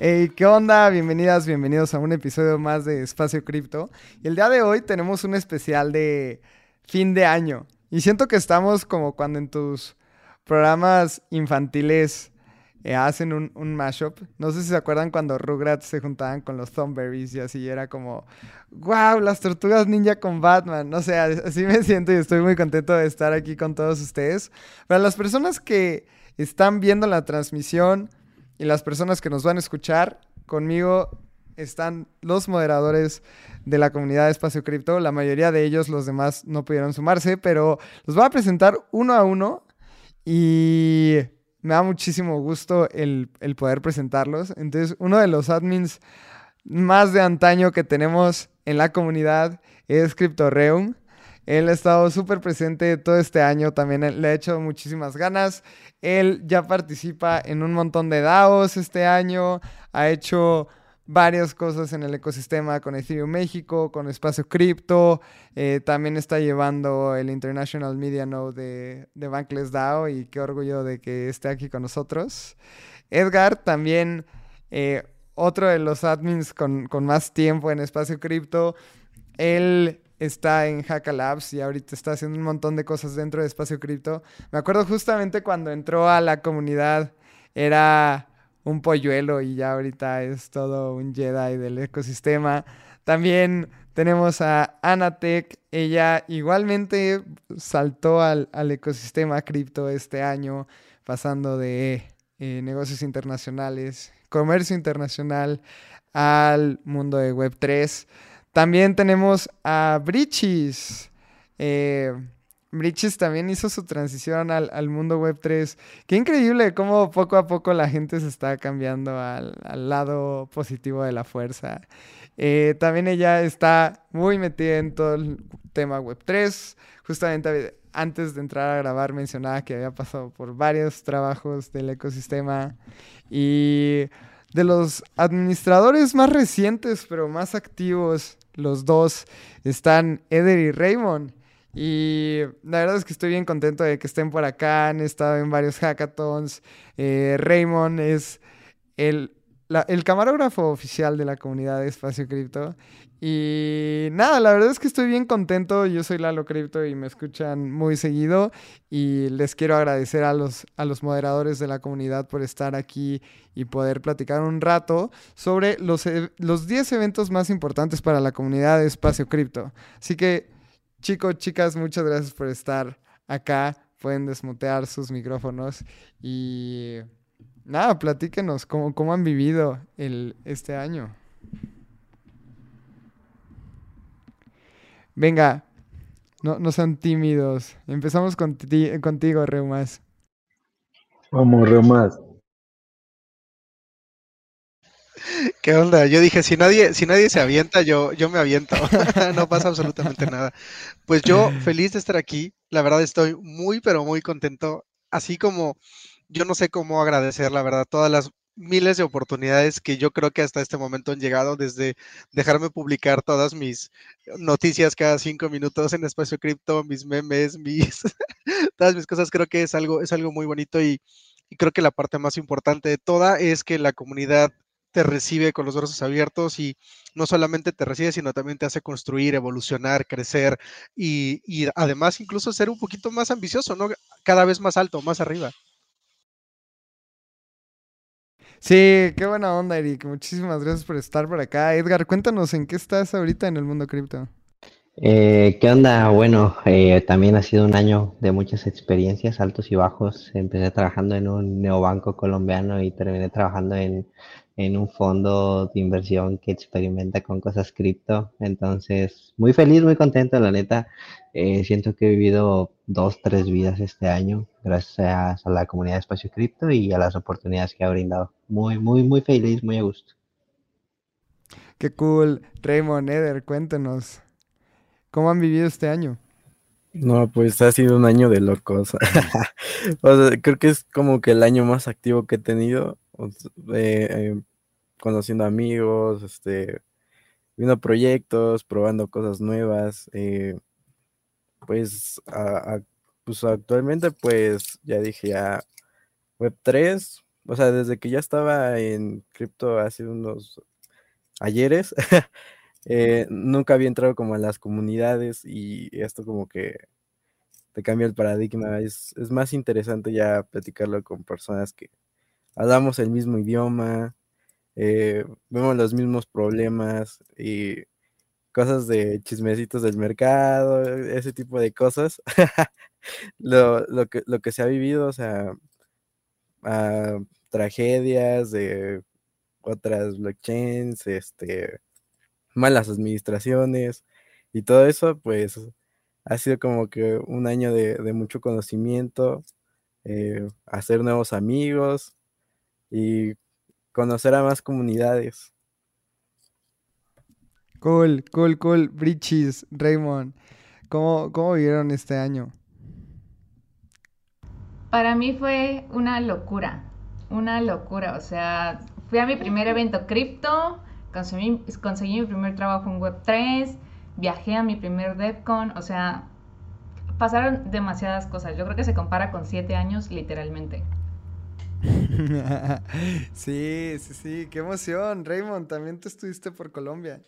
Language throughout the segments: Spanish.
Hey, ¿qué onda? Bienvenidas, bienvenidos a un episodio más de Espacio Cripto. Y el día de hoy tenemos un especial de fin de año. Y siento que estamos como cuando en tus programas infantiles eh, hacen un, mashup. No sé si se acuerdan cuando Rugrats se juntaban con los Thornberries y así era como, wow, las tortugas ninja con Batman. No sé, así me siento y estoy muy contento de estar aquí con todos ustedes. Para las personas que están viendo la transmisión y las personas que nos van a escuchar, conmigo están los moderadores de la comunidad de Espacio Cripto. La mayoría de ellos, los demás, no pudieron sumarse, pero los voy a presentar uno a uno y me da muchísimo gusto el, el, poder presentarlos. Entonces, uno de los admins más de antaño que tenemos en la comunidad es CryptoReum. Él ha estado súper presente todo este año, también le ha hecho muchísimas ganas. Él ya participa en un montón de DAOs este año, ha hecho varias cosas en el ecosistema con Ethereum México, con Espacio Cripto, eh, también está llevando el International Media Node de, Bankless DAO y qué orgullo de que esté aquí con nosotros. Edgar también, eh, otro de los admins con, con, más tiempo en Espacio Cripto, él está en Hacka Labs y ahorita está haciendo un montón de cosas dentro de Espacio Cripto. Me acuerdo justamente cuando entró a la comunidad, era un polluelo y ya ahorita es todo un Jedi del ecosistema. También tenemos a Anatech, ella igualmente saltó al, al ecosistema cripto este año, pasando de eh, negocios internacionales, comercio internacional al mundo de Web3. También tenemos a Brichis. Eh, Bridges también hizo su transición al, al, mundo web 3. Qué increíble cómo poco a poco la gente se está cambiando al, al lado positivo de la fuerza. Eh, también ella está muy metida en todo el tema web 3. Justamente antes de entrar a grabar mencionaba que había pasado por varios trabajos del ecosistema y de los administradores más recientes pero más activos, los dos, están Eder y Raymond. Y la verdad es que estoy bien contento de que estén por acá. Han estado en varios hackathons. Eh, Raymond es el, el, camarógrafo oficial de la comunidad de Espacio Cripto. Y nada, la verdad es que estoy bien contento. Yo soy Lalo Cripto y me escuchan muy seguido. Y les quiero agradecer a los, a los moderadores de la comunidad por estar aquí y poder platicar un rato sobre los, los 10 eventos más importantes para la comunidad de Espacio Cripto. Así que Chicos, chicas, muchas gracias por estar acá. Pueden desmutear sus micrófonos y nada, platíquenos cómo, cómo han vivido el, este año. Venga, no, no sean tímidos. Empezamos con contigo, Reumas. Vamos, Reumas. ¿Qué onda? Yo dije, si nadie, si nadie se avienta, yo, yo me aviento. no pasa absolutamente nada. Pues yo feliz de estar aquí. La verdad estoy muy, pero muy contento. Así como yo no sé cómo agradecer, la verdad, todas las miles de oportunidades que yo creo que hasta este momento han llegado desde dejarme publicar todas mis noticias cada cinco minutos en Espacio Cripto, mis memes, mis todas mis cosas. Creo que es algo, es algo muy bonito y, creo que la parte más importante de toda es que la comunidad te recibe con los brazos abiertos y no solamente te recibe, sino también te hace construir, evolucionar, crecer y, y, además incluso ser un poquito más ambicioso, ¿no? Cada vez más alto, más arriba. Sí, qué buena onda, Eric. Muchísimas gracias por estar por acá. Edgar, cuéntanos en qué estás ahorita en el mundo cripto. Eh, ¿Qué onda? Bueno, eh, también ha sido un año de muchas experiencias, altos y bajos. Empecé trabajando en un neobanco colombiano y terminé trabajando en en un fondo de inversión que experimenta con cosas cripto. Entonces, muy feliz, muy contento, la neta. Eh, siento que he vivido dos, tres vidas este año gracias a la comunidad de Espacio Cripto y a las oportunidades que ha brindado. Muy, muy, muy feliz, muy a gusto. Qué cool. Raymond, Eder, cuéntenos. ¿Cómo han vivido este año? No, pues ha sido un año de locos. creo que es como que el año más activo que he tenido. Eh, conociendo amigos, este, viendo proyectos, probando cosas nuevas. Eh, pues, pues actualmente pues ya dije ya Web3, o sea, desde que ya estaba en cripto hace unos ayeres, eh, nunca había entrado como a las comunidades y esto como que te cambia el paradigma. Es, es más interesante ya platicarlo con personas que hablamos el mismo idioma, eh, vemos los mismos problemas y cosas de chismecitos del mercado, ese tipo de cosas. lo, que, lo que se ha vivido, o sea, ah, tragedias de otras blockchains, este, malas administraciones y todo eso, pues ha sido como que un año de, mucho conocimiento, eh, hacer nuevos amigos y conocer a más comunidades. Cool, cool, cool. Brichis, Raymond, ¿cómo, ¿cómo vivieron este año? Para mí fue una locura, una locura. O sea, fui a mi primer evento cripto, conseguí, conseguí mi primer trabajo en Web3, viajé a mi primer DevCon, o sea, pasaron demasiadas cosas. Yo creo que se compara con siete años literalmente. sí, sí, sí, qué emoción. Raymond, también tú estuviste por Colombia.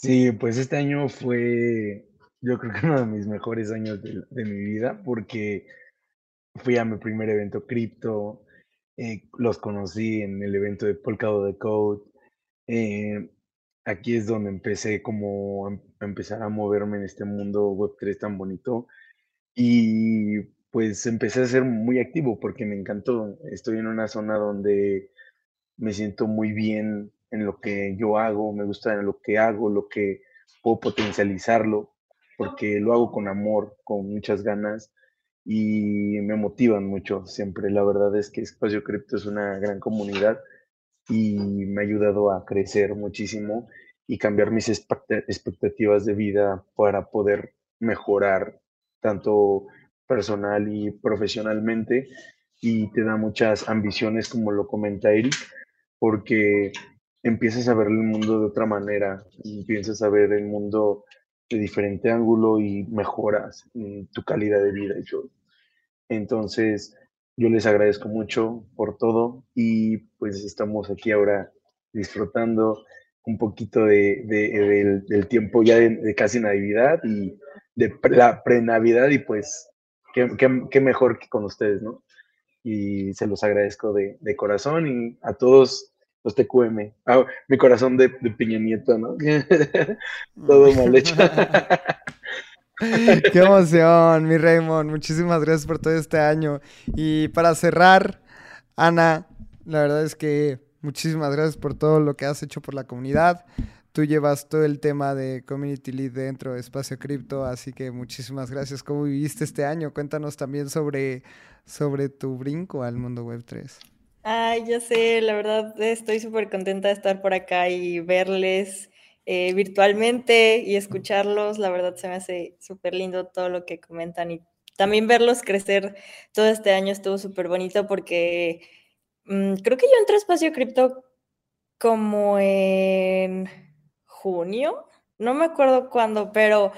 Sí, pues este año fue, yo creo que uno de mis mejores años de, mi vida porque fui a mi primer evento cripto, eh, los conocí en el evento de Polkadot de Code. Eh, aquí es donde empecé como a empezar a moverme en este mundo Web3 tan bonito. Y pues empecé a ser muy activo porque me encantó. Estoy en una zona donde me siento muy bien en lo que yo hago, me gusta en lo que hago, lo que puedo potencializarlo, porque lo hago con amor, con muchas ganas y me motivan mucho siempre. La verdad es que Espacio Cripto es una gran comunidad y me ha ayudado a crecer muchísimo y cambiar mis expectativas de vida para poder mejorar tanto personal y profesionalmente y te da muchas ambiciones, como lo comenta Eric, porque empiezas a ver el mundo de otra manera, empiezas a ver el mundo de diferente ángulo y mejoras tu calidad de vida y todo. Entonces, yo les agradezco mucho por todo y pues estamos aquí ahora disfrutando un poquito de, del, tiempo ya de, casi Navidad y de la pre-Navidad y pues qué, mejor que con ustedes, ¿no? Y se los agradezco de, corazón y a todos los TQM. Ah, mi corazón de, Piña Nieto, ¿no? Todo mal hecho. Qué emoción, mi Raymond. Muchísimas gracias por todo este año. Y para cerrar, Ana, la verdad es que muchísimas gracias por todo lo que has hecho por la comunidad. Tú llevas todo el tema de Community Lead dentro de Espacio Cripto, así que muchísimas gracias. ¿Cómo viviste este año? Cuéntanos también sobre, sobre tu brinco al mundo web 3. Ay, ya sé, la verdad estoy súper contenta de estar por acá y verles eh, virtualmente y escucharlos. La verdad se me hace súper lindo todo lo que comentan y también verlos crecer todo este año estuvo súper bonito porque mm, creo que yo entré a Espacio Cripto como en junio, no me acuerdo cuándo, pero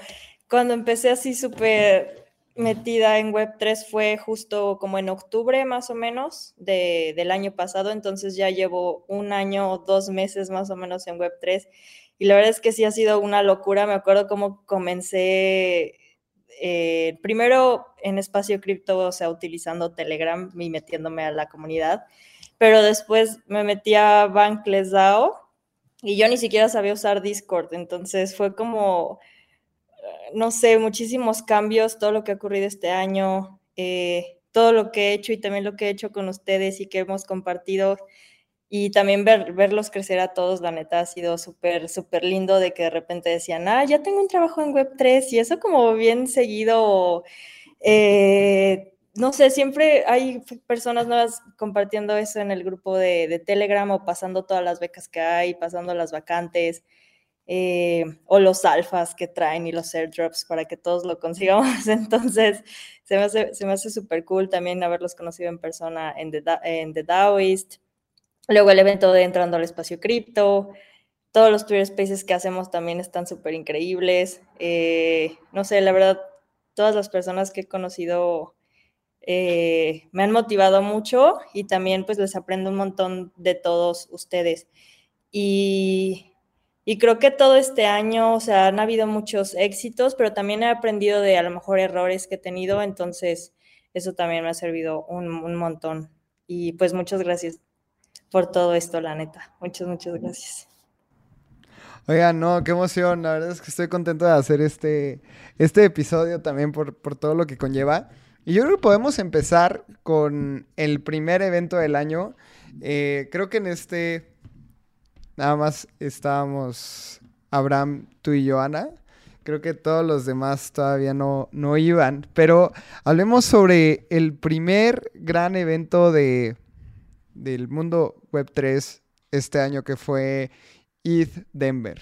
cuando empecé así súper metida en Web3 fue justo como en octubre más o menos del año pasado, entonces ya llevo un año o dos meses más o menos en Web3 y la verdad es que sí ha sido una locura, me acuerdo cómo comencé eh, primero en espacio cripto, o sea, utilizando Telegram y metiéndome a la comunidad, pero después me metí a Bankless DAO y yo ni siquiera sabía usar Discord, entonces fue como, no sé, muchísimos cambios, todo lo que ha ocurrido este año, eh, todo lo que he hecho y también lo que he hecho con ustedes y que hemos compartido. y también ver, verlos crecer a todos, la neta, ha sido súper, súper lindo de que de repente decían, ah, ya tengo un trabajo en Web3 y eso como bien seguido, eh, no sé, siempre hay personas nuevas compartiendo eso en el grupo de, de Telegram o pasando todas las becas que hay, pasando las vacantes. Eh, o los alfas que traen y los airdrops para que todos lo consigamos. Entonces, se me hace, se me hace súper cool también haberlos conocido en persona en The, en The Daoist. Luego el evento de Entrando al Espacio Cripto. Todos los Twitter Spaces que hacemos también están súper increíbles. Eh, no sé, la verdad, todas las personas que he conocido eh, me han motivado mucho y también pues les aprendo un montón de todos ustedes. Y y creo que todo este año, o sea, han habido muchos éxitos, pero también he aprendido de a lo mejor errores que he tenido, entonces eso también me ha servido un, un montón. Y pues muchas gracias por todo esto, la neta. Muchas, muchas gracias. Oigan, no, qué emoción. La verdad es que estoy contento de hacer este, este episodio también por, por todo lo que conlleva. Y yo creo que podemos empezar con el primer evento del año. Eh, creo que en este Nada más estábamos Abraham, tú y Joana. Creo que todos los demás todavía no, no iban. Pero hablemos sobre el primer gran evento de, del mundo Web 3 este año que fue ETH Denver.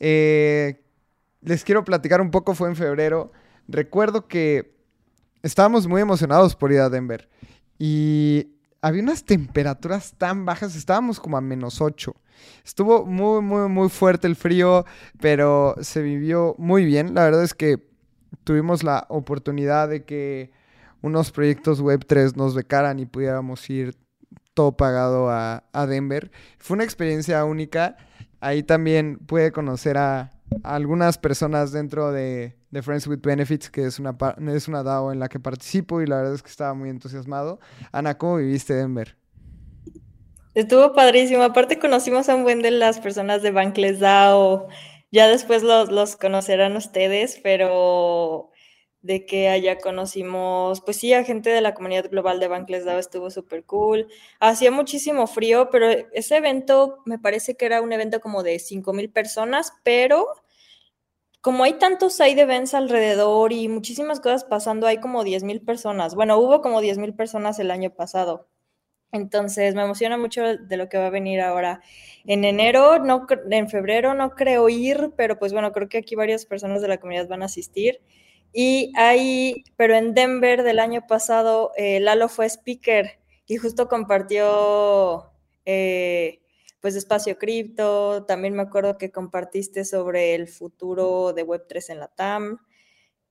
Eh, les quiero platicar un poco, fue en febrero. Recuerdo que estábamos muy emocionados por ir a Denver. Y había unas temperaturas tan bajas, estábamos como a menos 8. Estuvo muy, muy, muy fuerte el frío, pero se vivió muy bien. La verdad es que tuvimos la oportunidad de que unos proyectos Web3 nos becaran y pudiéramos ir todo pagado a, Denver. Fue una experiencia única. Ahí también pude conocer a, algunas personas dentro de, Friends with Benefits, que es una, es una DAO en la que participo y la verdad es que estaba muy entusiasmado. Ana, ¿cómo viviste Denver? Estuvo padrísimo. Aparte conocimos a un buen de las personas de Bankless DAO. Ya después los, los conocerán ustedes, pero de que allá conocimos, pues sí, a gente de la comunidad global de Bankless DAO estuvo súper cool. Hacía muchísimo frío, pero ese evento me parece que era un evento como de 5.000 personas, pero como hay tantos side events alrededor y muchísimas cosas pasando, hay como 10.000 personas. Bueno, hubo como 10.000 personas el año pasado. Entonces me emociona mucho de lo que va a venir ahora en enero, no en febrero no creo ir, pero pues bueno, creo que aquí varias personas de la comunidad van a asistir. Y ahí, pero en Denver del año pasado, eh, Lalo fue speaker y justo compartió eh, pues espacio cripto, también me acuerdo que compartiste sobre el futuro de Web3 en la TAM.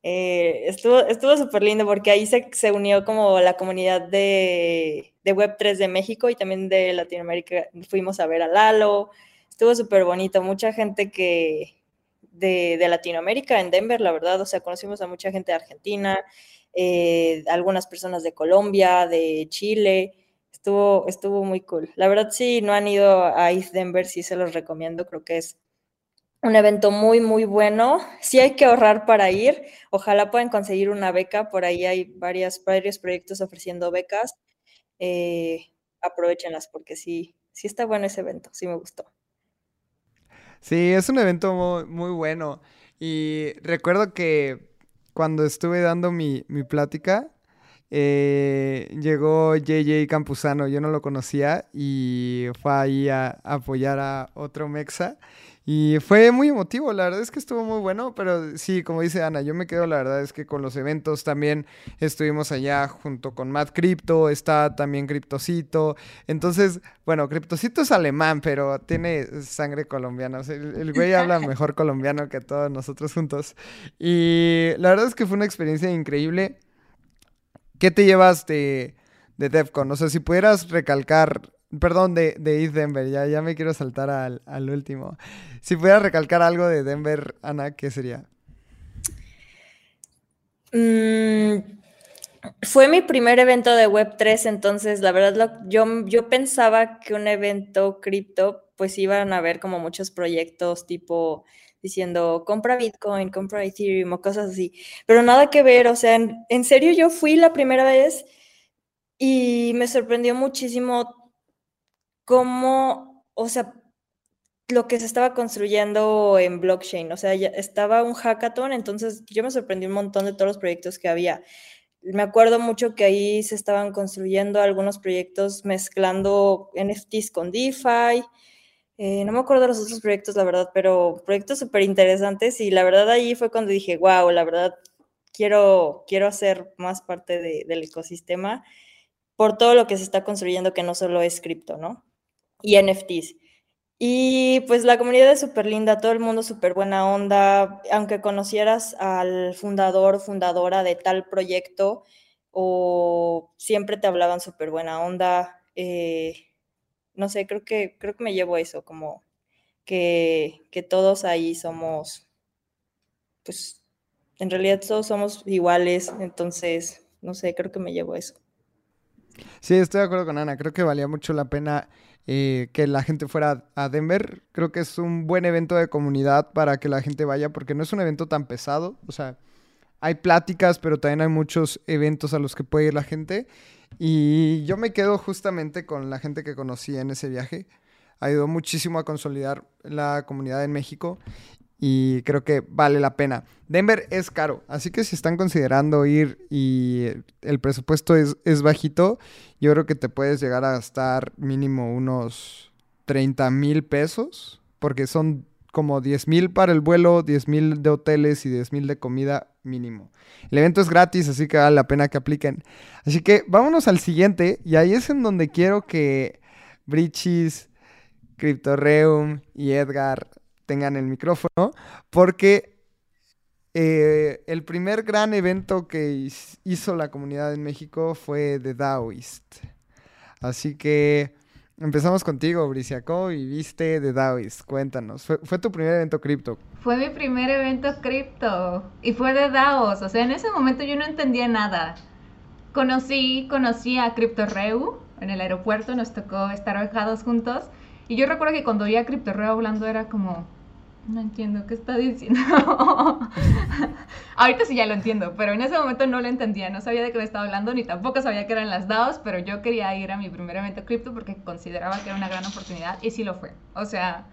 Eh, estuvo estuvo súper lindo porque ahí se, se, unió como la comunidad de, de Web3 de México y también de Latinoamérica. Fuimos a ver a Lalo, estuvo súper bonito, mucha gente que de, Latinoamérica en Denver, la verdad, o sea, conocimos a mucha gente de Argentina, eh, algunas personas de Colombia, de Chile, estuvo, estuvo muy cool. La verdad, si no han ido a East Denver, sí se los recomiendo, creo que es un evento muy, muy bueno. Sí hay que ahorrar para ir. Ojalá puedan conseguir una beca. Por ahí hay varias, varios proyectos ofreciendo becas. Eh, aprovechenlas porque sí, sí está bueno ese evento. Sí me gustó. Sí, es un evento muy, bueno. Y recuerdo que cuando estuve dando mi, mi plática, eh, llegó JJ Campuzano, yo no lo conocía y fue ahí a apoyar a otro Mexa y fue muy emotivo, la verdad es que estuvo muy bueno, pero sí, como dice Ana, yo me quedo, la verdad es que con los eventos también estuvimos allá junto con Matt Crypto, está también Cryptocito, entonces, bueno, Cryptocito es alemán, pero tiene sangre colombiana, el, güey habla mejor colombiano que todos nosotros juntos. Y la verdad es que fue una experiencia increíble. ¿Qué te llevas de, de DevCon? O sea, si pudieras recalcar Perdón, de, de East Denver, ya, ya me quiero saltar al, al último. Si pudiera recalcar algo de Denver, Ana, ¿qué sería? Mm, fue mi primer evento de Web3, entonces la verdad yo, yo pensaba que un evento cripto, pues iban a haber como muchos proyectos tipo diciendo compra Bitcoin, compra Ethereum o cosas así, pero nada que ver, o sea, en, en serio yo fui la primera vez y me sorprendió muchísimo cómo, o sea, lo que se estaba construyendo en blockchain, o sea, ya estaba un hackathon, entonces yo me sorprendí un montón de todos los proyectos que había. Me acuerdo mucho que ahí se estaban construyendo algunos proyectos mezclando NFTs con DeFi. Eh, no me acuerdo de los otros proyectos, la verdad, pero proyectos súper interesantes y la verdad ahí fue cuando dije, wow, la verdad, quiero, quiero hacer más parte del ecosistema por todo lo que se está construyendo, que no solo es cripto, ¿no? Y NFTs. Y pues la comunidad es súper linda, todo el mundo súper buena onda, aunque conocieras al fundador fundadora de tal proyecto, o siempre te hablaban súper buena onda. Eh, no sé, creo que, creo que me llevo eso, como que, que todos ahí somos, pues en realidad todos somos iguales, entonces, no sé, creo que me llevo eso. Sí, estoy de acuerdo con Ana, creo que valía mucho la pena eh, que la gente fuera a Denver. Creo que es un buen evento de comunidad para que la gente vaya, porque no es un evento tan pesado. O sea, hay pláticas, pero también hay muchos eventos a los que puede ir la gente. Y yo me quedo justamente con la gente que conocí en ese viaje. Ayudó muchísimo a consolidar la comunidad en México y creo que vale la pena. Denver es caro, así que si están considerando ir y el presupuesto es, es bajito, yo creo que te puedes llegar a gastar mínimo unos 30 mil pesos, porque son como 10 mil para el vuelo, 10 mil de hoteles y 10 mil de comida mínimo. El evento es gratis, así que vale la pena que apliquen. Así que vámonos al siguiente, y ahí es en donde quiero que Brichis, Cryptoreum y Edgar tengan el micrófono, porque eh, el primer gran evento que hizo la comunidad en México fue The Daoist. Así que empezamos contigo, Bricia. ¿Cómo viviste The Daoist? Cuéntanos. Fue, tu primer evento cripto. Fue mi primer evento cripto y fue de DAOs. O sea, en ese momento yo no entendía nada. Conocí, conocí a CryptoReu en el aeropuerto, nos tocó estar alejados juntos. Y yo recuerdo que cuando oía a CryptoReu hablando era como, no entiendo qué está diciendo. Ahorita sí ya lo entiendo, pero en ese momento no lo entendía, no sabía de qué me estaba hablando, ni tampoco sabía que eran las DAOs, pero yo quería ir a mi primer evento cripto porque consideraba que era una gran oportunidad y sí lo fue. O sea,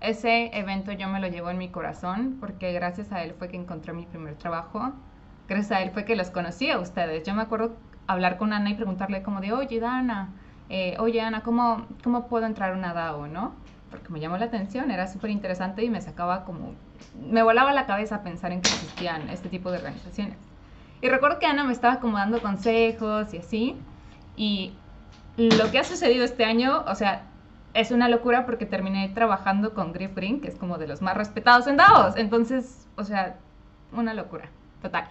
ese evento yo me lo llevo en mi corazón porque gracias a él fue que encontré mi primer trabajo, gracias a él fue que los conocí a ustedes. Yo me acuerdo hablar con Ana y preguntarle como de, oye, Dana, eh, oye, Ana, ¿cómo, ¿cómo puedo entrar a una DAO, no? Porque me llamó la atención, era súper interesante y me sacaba como, me volaba la cabeza pensar en que existían este tipo de organizaciones. Y recuerdo que Ana me estaba como dando consejos y así, y lo que ha sucedido este año, o sea, es una locura porque terminé trabajando con Griff Green, que es como de los más respetados en Davos, entonces, o sea, una locura, total.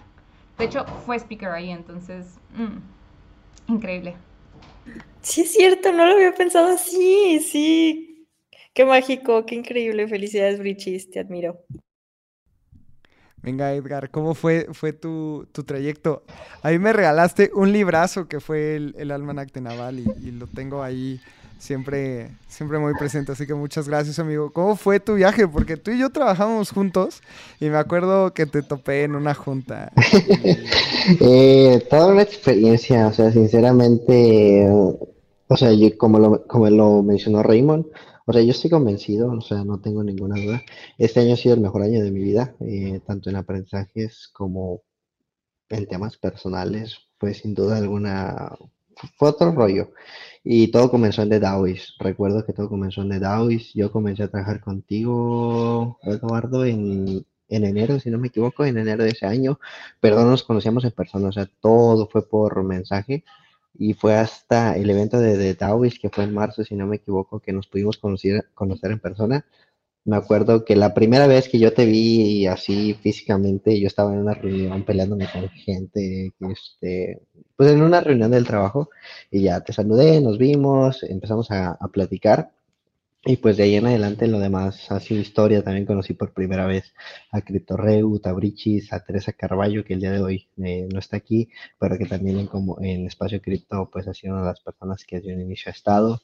De hecho, fue speaker ahí, entonces, mm, increíble. Sí, es cierto, no lo había pensado así, sí, Qué mágico, qué increíble. Felicidades, Brichis, te admiro. Venga, Edgar, ¿cómo fue, fue tu, trayecto? A mí me regalaste un librazo que fue el, el Almanac de Naval y, lo tengo ahí siempre, siempre muy presente. Así que muchas gracias, amigo. ¿Cómo fue tu viaje? Porque tú y yo trabajamos juntos y me acuerdo que te topé en una junta. eh, toda una experiencia, o sea, sinceramente, o sea, como, lo, como lo mencionó Raymond, o sea, yo estoy convencido, o sea, no tengo ninguna duda. Este año ha sido el mejor año de mi vida, eh, tanto en aprendizajes como en temas personales. Fue sin duda alguna, fue otro rollo. Y todo comenzó en The Dawis. Recuerdo que todo comenzó en The Dawis. Yo comencé a trabajar contigo, Eduardo, en, en enero, si no me equivoco, en enero de ese año. Pero no nos conocíamos en persona, o sea, todo fue por mensaje y fue hasta el evento de, de Taoist, que fue en marzo, si no me equivoco, que nos pudimos conocer, conocer en persona. Me acuerdo que la primera vez que yo te vi así físicamente, yo estaba en una reunión peleándome con gente, este, pues en una reunión del trabajo, y ya te saludé, nos vimos, empezamos a, a platicar. Y pues de ahí en adelante lo demás ha sido historia. También conocí por primera vez a CryptoReu, a Brichis, a Teresa Carballo, que el día de hoy eh, no está aquí, pero que también en, como, en Espacio Cripto pues ha sido una de las personas que desde un inicio ha estado.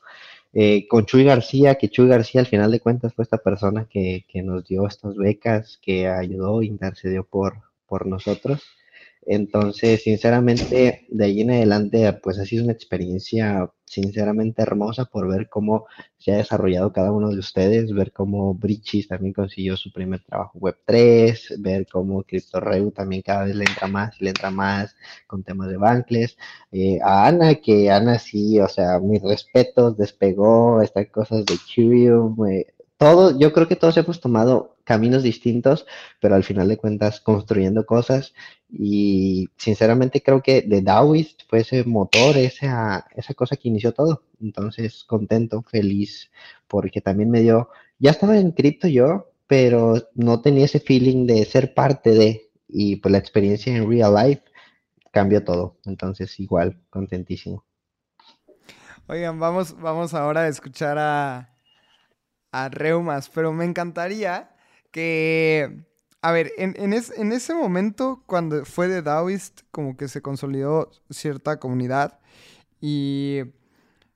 Eh, con Chuy García, que Chuy García al final de cuentas fue esta persona que, que nos dio estas becas, que ayudó, intercedió por, por nosotros. Entonces, sinceramente, de ahí en adelante, pues ha sido una experiencia sinceramente hermosa por ver cómo se ha desarrollado cada uno de ustedes, ver cómo Brichis también consiguió su primer trabajo Web3, ver cómo CryptoReu también cada vez le entra más, le entra más con temas de Bankless. Eh, a Ana, que Ana sí, o sea, mis respetos, despegó estas cosas de Curium, eh, todo, yo creo que todos hemos tomado caminos distintos, pero al final de cuentas construyendo cosas y sinceramente creo que de Daoist fue ese motor, esa, esa cosa que inició todo. Entonces, contento, feliz, porque también me dio, ya estaba en cripto yo, pero no tenía ese feeling de ser parte de, y pues la experiencia en real life cambió todo. Entonces, igual, contentísimo. Oigan, vamos, vamos ahora a escuchar a, a Reumas, pero me encantaría que, a ver, en, en, ese momento cuando fue de Daoist, como que se consolidó cierta comunidad y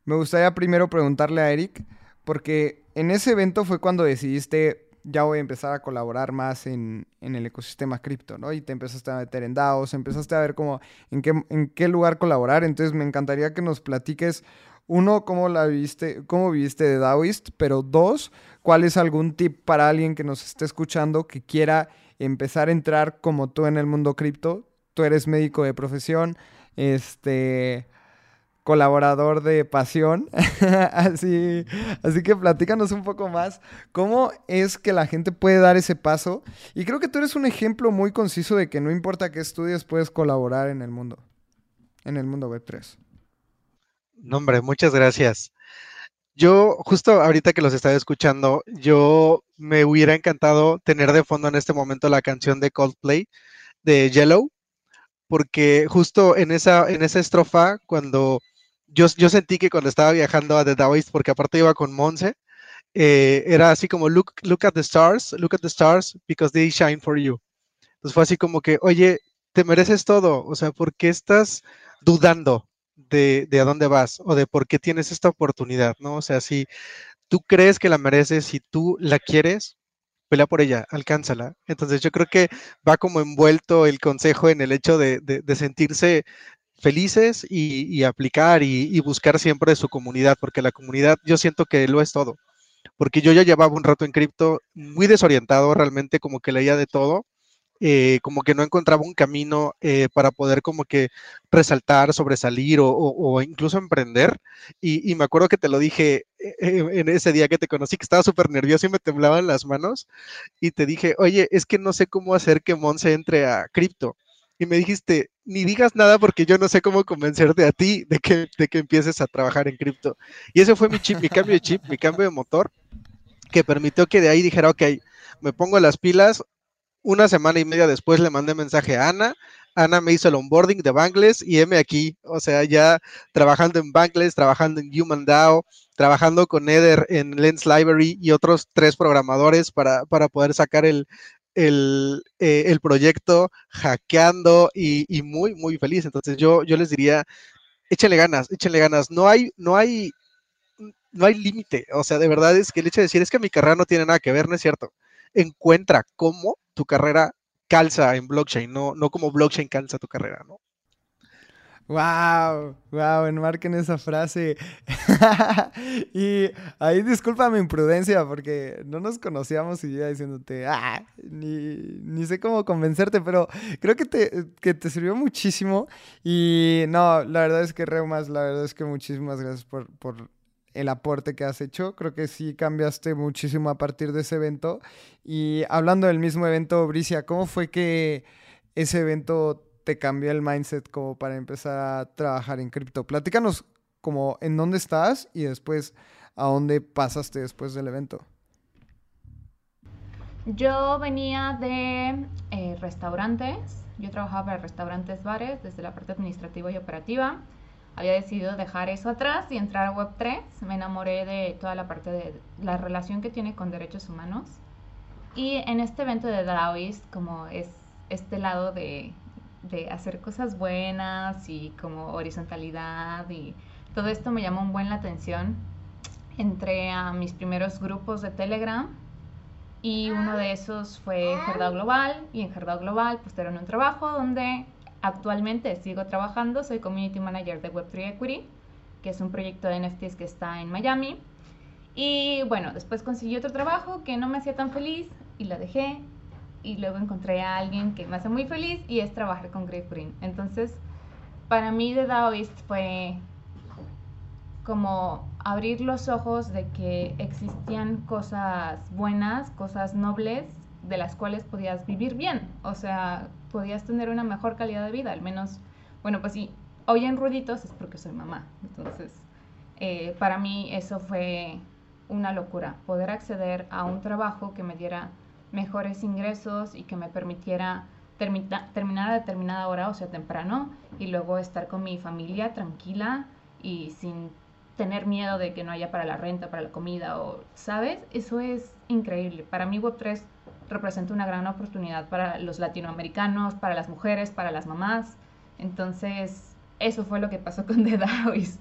me gustaría primero preguntarle a Eric, porque en ese evento fue cuando decidiste, ya voy a empezar a colaborar más en, en el ecosistema cripto, ¿no? Y te empezaste a meter en DAOs, empezaste a ver cómo, en qué, en qué lugar colaborar, entonces me encantaría que nos platiques uno, cómo la viste, cómo viviste de Daoist, pero dos, cuál es algún tip para alguien que nos esté escuchando que quiera empezar a entrar como tú en el mundo cripto. Tú eres médico de profesión, este colaborador de pasión. así, así que platícanos un poco más cómo es que la gente puede dar ese paso. Y creo que tú eres un ejemplo muy conciso de que no importa qué estudies, puedes colaborar en el mundo, en el mundo web 3. No, hombre, muchas gracias. Yo, justo ahorita que los estaba escuchando, yo me hubiera encantado tener de fondo en este momento la canción de Coldplay de Yellow, porque justo en esa, en esa estrofa, cuando yo, yo sentí que cuando estaba viajando a The Daoist, porque aparte iba con Monse, eh, era así como, look, look at the stars, look at the stars, because they shine for you. Entonces fue así como que, oye, te mereces todo, o sea, ¿por qué estás dudando? De, a dónde vas o de por qué tienes esta oportunidad, ¿no? O sea, si tú crees que la mereces, si tú la quieres, pelea por ella, alcánzala. Entonces yo creo que va como envuelto el consejo en el hecho de, sentirse felices y, aplicar y, y, buscar siempre su comunidad, porque la comunidad yo siento que lo es todo. Porque yo ya llevaba un rato en cripto muy desorientado, realmente como que leía de todo eh, como que no encontraba un camino eh, para poder como que resaltar, sobresalir o, incluso emprender. Y, me acuerdo que te lo dije eh, en ese día que te conocí, que estaba súper nervioso y me temblaban las manos. Y te dije, oye, es que no sé cómo hacer que Monse entre a cripto. Y me dijiste, ni digas nada porque yo no sé cómo convencerte a ti de que, de que empieces a trabajar en cripto. Y ese fue mi chip, mi cambio de chip, mi cambio de motor, que permitió que de ahí dijera, ok, me pongo las pilas, una semana y media después le mandé mensaje a Ana. Ana me hizo el onboarding de Bankless y M aquí, o sea, ya trabajando en Bankless, trabajando en Human DAO, trabajando con Eder en Lens Library y otros tres programadores para, poder sacar el, el, eh, proyecto, hackeando y, muy, muy feliz. Entonces yo, yo les diría, échenle ganas, échenle ganas. No hay, no hay, no hay límite. O sea, de verdad es que el hecho de decir es que mi carrera no tiene nada que ver, no es cierto. Encuentra cómo tu carrera calza en blockchain, no, no como blockchain calza tu carrera, ¿no? Wow, wow, enmarquen esa frase. y ahí disculpa mi imprudencia porque no nos conocíamos y yo iba diciéndote, ah, ni, sé cómo convencerte, pero creo que te, que te sirvió muchísimo. Y no, la verdad es que Reumas, la verdad es que muchísimas gracias por, por el aporte que has hecho. Creo que sí cambiaste muchísimo a partir de ese evento. Y hablando del mismo evento, Bricia, ¿cómo fue que ese evento te cambió el mindset como para empezar a trabajar en cripto? Platícanos como en dónde estás y después a dónde pasaste después del evento. Yo venía de eh, restaurantes, yo trabajaba para restaurantes, bares, desde la parte administrativa y operativa había decidido dejar eso atrás y entrar a Web3. Me enamoré de toda la parte de la relación que tiene con derechos humanos. Y en este evento de Daoist, como es este lado de, de hacer cosas buenas y como horizontalidad y todo esto me llamó un buen la atención. Entré a mis primeros grupos de Telegram y uno de esos fue Gerdao Global y en Gerdao Global pues era un trabajo donde actualmente sigo trabajando, soy Community Manager de Web3 Equity, que es un proyecto de NFTs que está en Miami. Y bueno, después conseguí otro trabajo que no me hacía tan feliz y lo dejé. Y luego encontré a alguien que me hace muy feliz y es trabajar con Greg Green. Entonces, para mí The Daoist fue como abrir los ojos de que existían cosas buenas, cosas nobles, de las cuales podías vivir bien. O sea, podías tener una mejor calidad de vida, al menos, bueno, pues sí, hoy en es porque soy mamá. Entonces, eh, para mí eso fue una locura, poder acceder a un trabajo que me diera mejores ingresos y que me permitiera terminar a determinada hora, o sea, temprano, y luego estar con mi familia tranquila y sin tener miedo de que no haya para la renta, para la comida, o, ¿sabes? Eso es increíble. Para mí Web3 representa una gran oportunidad para los latinoamericanos, para las mujeres, para las mamás. Entonces, eso fue lo que pasó con The Daoist.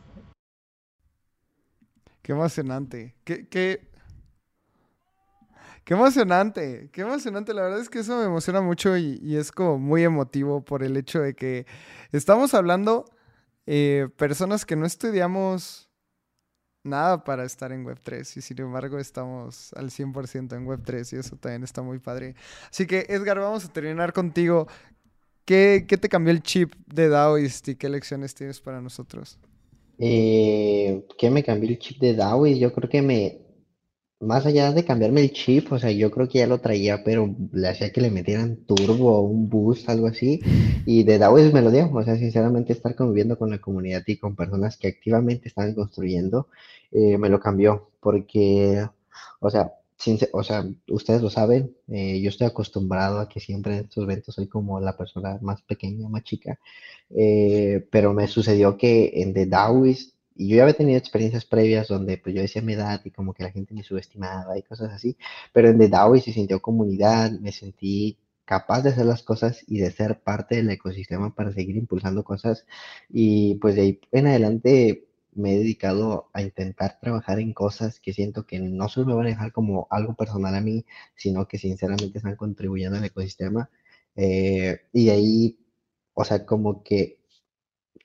Qué emocionante. Qué, qué, emocionante. Qué emocionante. La verdad es que eso me emociona mucho y, es como muy emotivo por el hecho de que estamos hablando eh, personas que no estudiamos nada para estar en Web3 y sin embargo estamos al 100% en Web3 y eso también está muy padre. Así que Edgar, vamos a terminar contigo. ¿Qué, qué te cambió el chip de Daoist y qué lecciones tienes para nosotros? Eh, ¿qué me cambió el chip de DAWIS? Yo creo que me, más allá de cambiarme el chip, o sea, yo creo que ya lo traía, pero le hacía que le metieran turbo un boost, algo así, y de DAWIS me lo dio, o sea, sinceramente estar conviviendo con la comunidad y con personas que activamente están construyendo, eh, me lo cambió, porque, o sea, o sea, ustedes lo saben, eh, yo estoy acostumbrado a que siempre en estos eventos soy como la persona más pequeña, más chica, eh, pero me sucedió que en The Dawis, y yo ya había tenido experiencias previas donde pues yo decía mi edad y como que la gente me subestimaba y cosas así, pero en The Dawis se sintió comunidad, me sentí capaz de hacer las cosas y de ser parte del ecosistema para seguir impulsando cosas y pues de ahí en adelante me he dedicado a intentar trabajar en cosas que siento que no solo me van a dejar como algo personal a mí, sino que sinceramente están contribuyendo al ecosistema. Eh, y de ahí, o sea, como que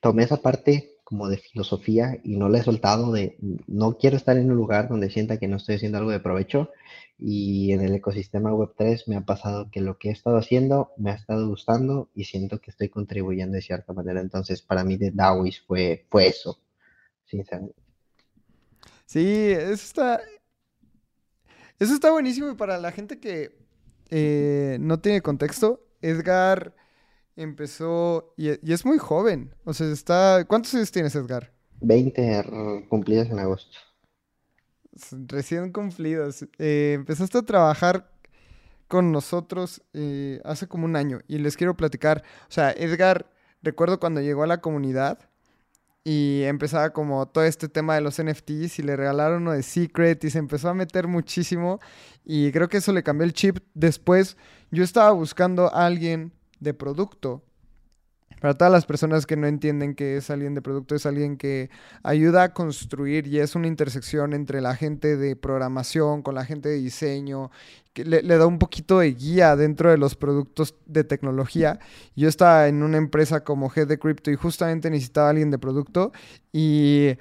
tomé esa parte como de filosofía y no la he soltado de no quiero estar en un lugar donde sienta que no estoy haciendo algo de provecho y en el ecosistema Web3 me ha pasado que lo que he estado haciendo me ha estado gustando y siento que estoy contribuyendo de cierta manera. Entonces, para mí de DAWIS fue, fue eso. Sí, eso está. Eso está buenísimo y para la gente que eh, no tiene contexto, Edgar empezó y, es muy joven. O sea, está. ¿Cuántos años tienes, Edgar? 20 cumplidos en agosto. Recién cumplidos. Eh, empezaste a trabajar con nosotros eh, hace como un año y les quiero platicar. O sea, Edgar, recuerdo cuando llegó a la comunidad y empezaba como todo este tema de los NFTs y le regalaron uno de Secret y se empezó a meter muchísimo y creo que eso le cambió el chip. Después yo estaba buscando a alguien de producto para todas las personas que no entienden que es alguien de producto, es alguien que ayuda a construir y es una intersección entre la gente de programación con la gente de diseño, que le, da un poquito de guía dentro de los productos de tecnología. Yo estaba en una empresa como Head de Crypto y justamente necesitaba a alguien de producto y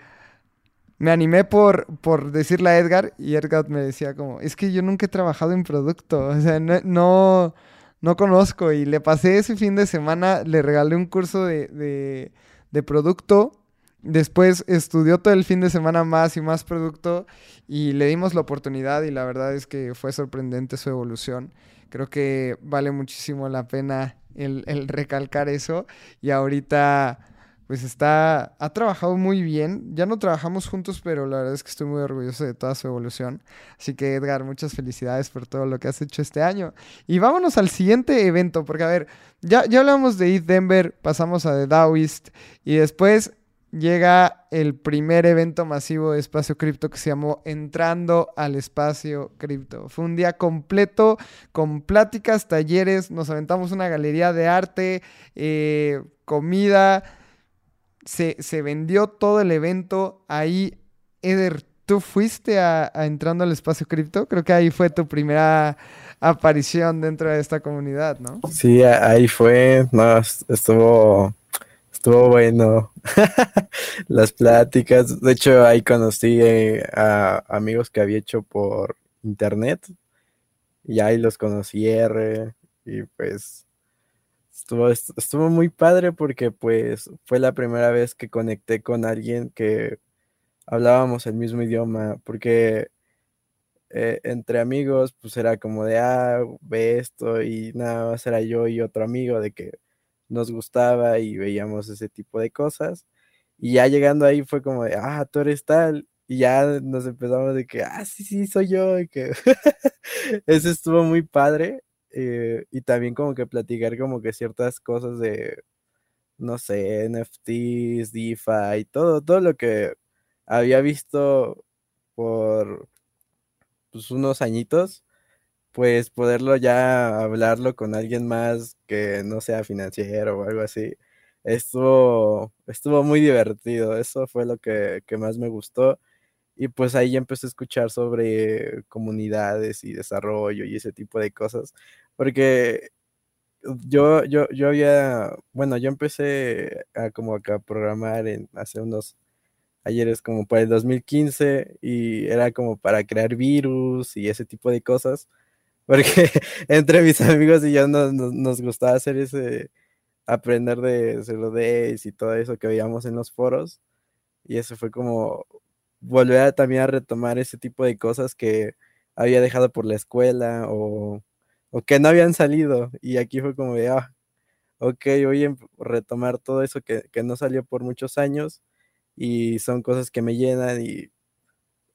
me animé por, por decirle a Edgar y Edgar me decía como, es que yo nunca he trabajado en producto, o sea, no no conozco y le pasé ese fin de semana, le regalé un curso de, producto. Después estudió todo el fin de semana más y más producto y le dimos la oportunidad y la verdad es que fue sorprendente su evolución. Creo que vale muchísimo la pena el, el recalcar eso y ahorita pues está, ha trabajado muy bien. Ya no trabajamos juntos, pero la verdad es que estoy muy orgulloso de toda su evolución. Así que Edgar, muchas felicidades por todo lo que has hecho este año. Y vámonos al siguiente evento, porque a ver, ya, ya hablamos de ETH Denver, pasamos a The Daoist y después llega el primer evento masivo de espacio cripto que se llamó Entrando al espacio cripto. Fue un día completo con pláticas, talleres, nos aventamos una galería de arte, eh, comida se, vendió todo el evento. Ahí Eder tú fuiste a, entrando al espacio cripto. Creo que ahí fue tu primera aparición dentro de esta comunidad, ¿no? Sí, ahí fue. No, estuvo, estuvo bueno. Las pláticas. De hecho, ahí conocí eh, a amigos que había hecho por internet. Y ahí los conocí R. Y pues estuvo, muy padre porque pues fue la primera vez que conecté con alguien que hablábamos el mismo idioma, porque eh, entre amigos, pues era como de, ah, ve esto, y nada más era yo y otro amigo de que nos gustaba y veíamos ese tipo de cosas. Y ya llegando ahí fue como de, ah, tú eres tal. Y ya nos empezamos de que, ah, sí, sí, soy yo. Y que eso estuvo muy padre. Eh, y también como que platicar como que ciertas cosas de, no sé, NFTs, DeFi, todo, todo lo que había visto por pues, unos añitos, pues poderlo ya hablarlo con alguien más que no sea financiero o algo así, estuvo, estuvo muy divertido. Eso fue lo que, más me gustó. Y pues ahí empecé a escuchar sobre comunidades y desarrollo y ese tipo de cosas. Porque yo, yo, yo había, bueno, yo empecé a como a programar en hace unos Ayer es como para el 2015 y era como para crear virus y ese tipo de cosas. Porque entre mis amigos y yo nos, gustaba hacer ese, aprender de Zero Days y todo eso que veíamos en los foros. Y eso fue como volver también a retomar ese tipo de cosas que había dejado por la escuela o, que no habían salido. Y aquí fue como de, ah, ok, voy a retomar todo eso que, que no salió por muchos años y son cosas que me llenan y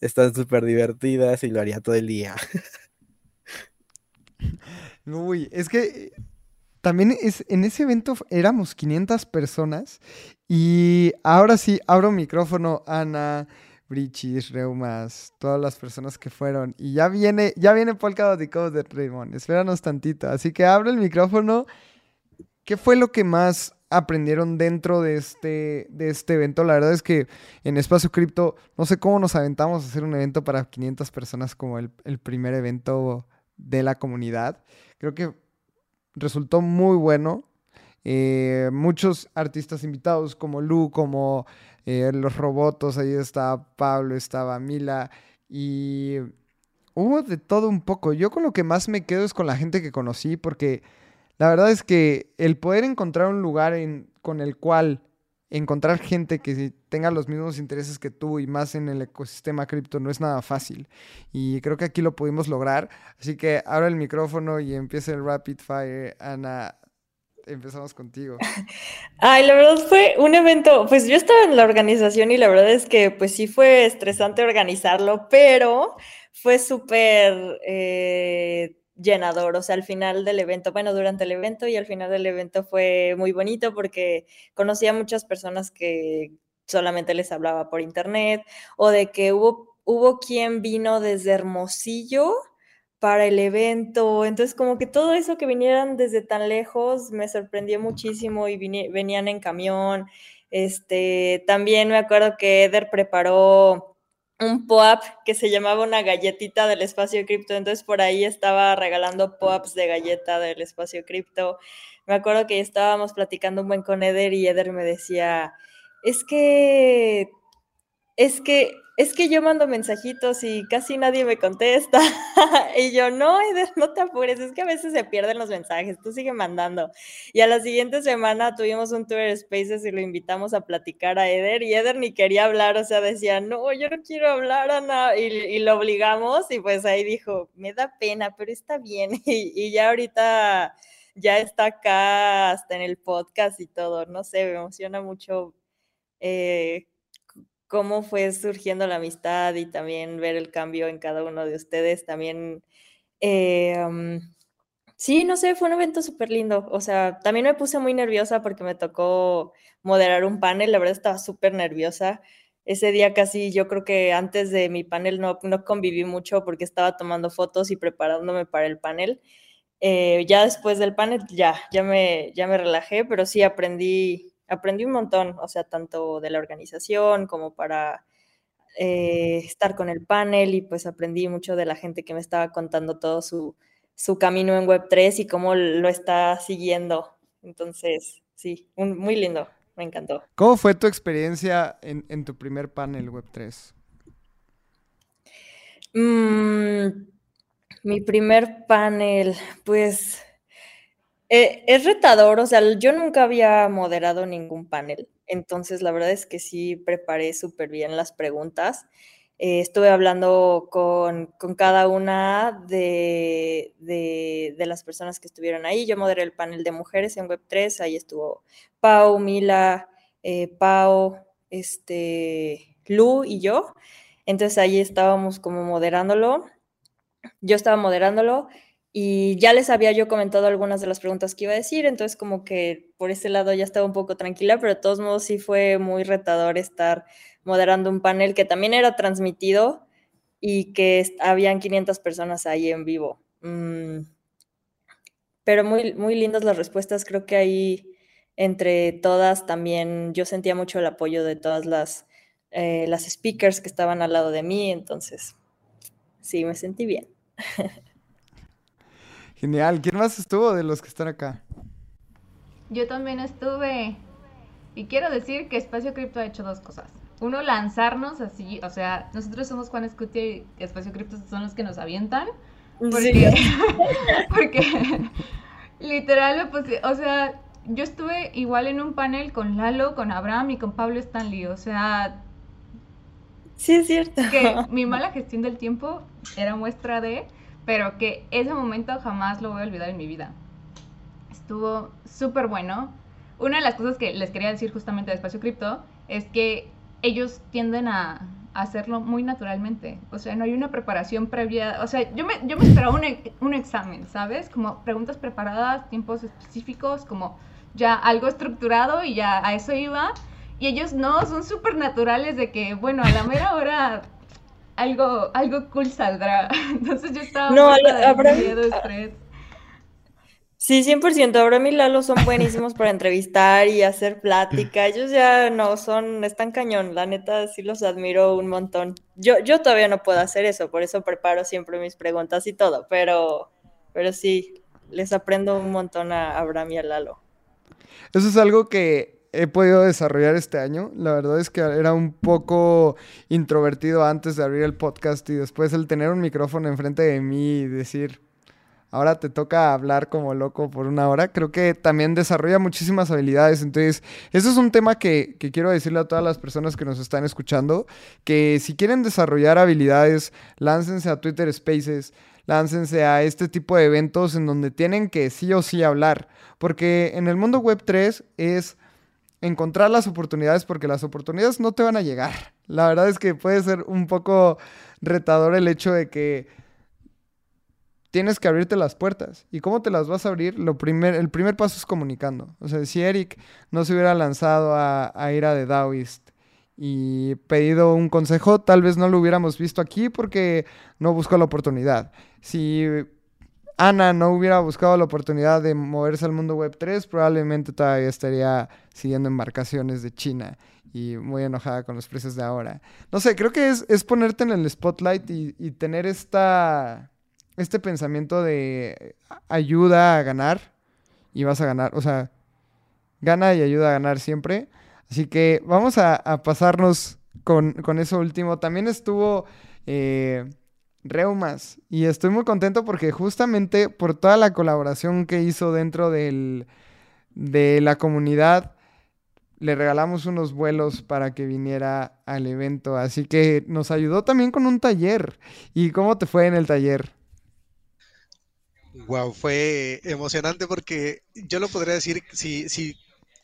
están súper divertidas y lo haría todo el día. Uy, es que también es, en ese evento éramos 500 personas y ahora sí, abro micrófono, Ana, Brichis, Reumas, todas las personas que fueron. Y ya viene, ya viene Polkadot y de Raymond, espéranos tantito. Así que abro el micrófono. ¿Qué fue lo que más aprendieron dentro de este, de este evento. La verdad es que en Espacio Cripto, no sé cómo nos aventamos a hacer un evento para 500 personas como el, primer evento de la comunidad. Creo que resultó muy bueno. Eh, muchos artistas invitados como Lu, como eh, los robotos, ahí estaba Pablo, estaba Mila y hubo de todo un poco. Yo con lo que más me quedo es con la gente que conocí porque la verdad es que el poder encontrar un lugar con el cual encontrar gente que tenga los mismos intereses que tú y más en el ecosistema cripto no es nada fácil. Y creo que aquí lo pudimos lograr. Así que abro el micrófono y empieza el rapid fire. Ana, empezamos contigo. Ay, la verdad fue un evento, pues yo estaba en la organización y la verdad es que pues sí fue estresante organizarlo, pero fue súper... Eh, llenador, o sea, al final del evento, bueno, durante el evento y al final del evento fue muy bonito porque conocí a muchas personas que solamente les hablaba por internet o de que hubo, hubo quien vino desde Hermosillo para el evento, entonces como que todo eso que vinieran desde tan lejos me sorprendió muchísimo y venían en camión, este, también me acuerdo que Eder preparó un POAP que se llamaba una galletita del espacio cripto, entonces por ahí estaba regalando POAPs de galleta del espacio cripto. Me acuerdo que estábamos platicando un buen con Eder y Eder me decía, es que, es que es que yo mando mensajitos y casi nadie me contesta. y yo, no, Eder, no te apures, es que a veces se pierden los mensajes, tú sigue mandando. Y a la siguiente semana tuvimos un Twitter Spaces y lo invitamos a platicar a Eder y Eder ni quería hablar, o sea, decía, no, yo no quiero hablar, Ana, y, y lo obligamos y pues ahí dijo, me da pena, pero está bien. y, ya ahorita ya está acá hasta en el podcast y todo, no sé, me emociona mucho. Eh, cómo fue surgiendo la amistad y también ver el cambio en cada uno de ustedes. También, eh, sí, no sé, fue un evento súper lindo. O sea, también me puse muy nerviosa porque me tocó moderar un panel, la verdad estaba súper nerviosa. Ese día casi, yo creo que antes de mi panel no, no conviví mucho porque estaba tomando fotos y preparándome para el panel. Eh, ya después del panel, ya, ya me, ya me relajé, pero sí aprendí aprendí un montón, o sea, tanto de la organización como para eh, estar con el panel y pues aprendí mucho de la gente que me estaba contando todo su, su camino en Web3 y cómo lo está siguiendo. Entonces, sí, muy lindo, me encantó. ¿Cómo fue tu experiencia en, en tu primer panel Web3? Mm, mi primer panel, pues eh, es retador, o sea, yo nunca había moderado ningún panel, entonces la verdad es que sí preparé súper bien las preguntas. Eh, estuve hablando con, cada una de, las personas que estuvieron ahí. Yo moderé el panel de mujeres en Web3, ahí estuvo Pau, Mila, eh, Pau, este, Lu y yo. Entonces ahí estábamos como moderándolo. Yo estaba moderándolo y ya les había yo comentado algunas de las preguntas que iba a decir, entonces como que por ese lado ya estaba un poco tranquila, pero de todos modos sí fue muy retador estar moderando un panel que también era transmitido y que habían 500 personas ahí en vivo. Mm, pero muy, muy lindas las respuestas, creo que ahí entre todas también yo sentía mucho el apoyo de todas las, eh, las speakers que estaban al lado de mí, entonces sí, me sentí bien. Genial. ¿Quién más estuvo de los que están acá? Yo también estuve. Y quiero decir que Espacio Cripto ha hecho dos cosas. Uno, lanzarnos así, o sea, nosotros somos Juan Escutia y Espacio Cripto son los que nos avientan. Porque, porque literal, pues, o sea, yo estuve igual en un panel con Lalo, con Abraham y con Pablo Stanley, o sea... Sí, es cierto. Que mi mala gestión del tiempo era muestra de pero que ese momento jamás lo voy a olvidar en mi vida. Estuvo súper bueno. Una de las cosas que les quería decir justamente de Espacio Cripto es que ellos tienden a, hacerlo muy naturalmente. O sea, no hay una preparación previa. O sea, yo me, yo me esperaba un, un examen, ¿sabes? Como preguntas preparadas, tiempos específicos, como ya algo estructurado y ya a eso iba. Y ellos no, son súper naturales de que, bueno, a la mera hora algo, algo cool saldrá. Entonces yo estaba no, de miedo, estrés. Sí, 100%. Abraham y Lalo son buenísimos para entrevistar y hacer plática. Ellos ya no son, están cañón. La neta, sí los admiro un montón. Yo, yo todavía no puedo hacer eso, por eso preparo siempre mis preguntas y todo. Pero, pero sí, les aprendo un montón a Abraham y a Lalo. Eso es algo que he podido desarrollar este año. La verdad es que era un poco introvertido antes de abrir el podcast y después el tener un micrófono enfrente de mí y decir, ahora te toca hablar como loco por una hora, creo que también desarrolla muchísimas habilidades. Entonces, eso es un tema que, que, quiero decirle a todas las personas que nos están escuchando, que si quieren desarrollar habilidades, láncense a Twitter Spaces, láncense a este tipo de eventos en donde tienen que sí o sí hablar, porque en el mundo web 3 es encontrar las oportunidades porque las oportunidades no te van a llegar. La verdad es que puede ser un poco retador el hecho de que tienes que abrirte las puertas. ¿Y cómo te las vas a abrir? Lo primer, el primer paso es comunicando. O sea, si Eric no se hubiera lanzado a, a ir a The Daoist y pedido un consejo, tal vez no lo hubiéramos visto aquí porque no buscó la oportunidad. Si Ana no hubiera buscado la oportunidad de moverse al mundo web 3, probablemente todavía estaría siguiendo embarcaciones de China y muy enojada con los precios de ahora. No sé, creo que es, ponerte en el spotlight y, tener esta, este pensamiento de ayuda a ganar y vas a ganar, o sea, gana y ayuda a ganar siempre. Así que vamos a, pasarnos con, con, eso último. También estuvo... Eh, Reumas. Y estoy muy contento porque justamente por toda la colaboración que hizo dentro del, de la comunidad, le regalamos unos vuelos para que viniera al evento. Así que nos ayudó también con un taller. ¿Y cómo te fue en el taller? Wow, fue emocionante porque yo lo podría decir si, si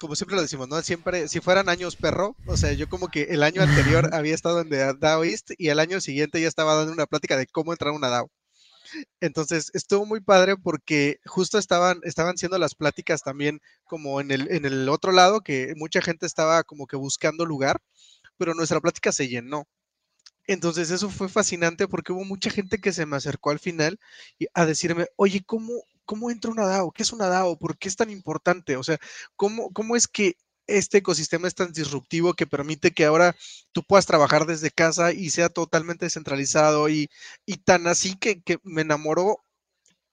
como siempre lo decimos, ¿no? Siempre, si fueran años perro, o sea, yo como que el año anterior había estado en The Daoist y el año siguiente ya estaba dando una plática de cómo entrar a una DAO. Entonces, estuvo muy padre porque justo estaban, estaban siendo las pláticas también como en el, en el otro lado, que mucha gente estaba como que buscando lugar, pero nuestra plática se llenó. Entonces eso fue fascinante porque hubo mucha gente que se me acercó al final a decirme, oye, ¿cómo, ¿cómo entra una DAO? ¿Qué es una DAO? ¿Por qué es tan importante? O sea, ¿cómo, cómo es que este ecosistema es tan disruptivo que permite que ahora tú puedas trabajar desde casa y sea totalmente descentralizado y, y tan así que, que me enamoró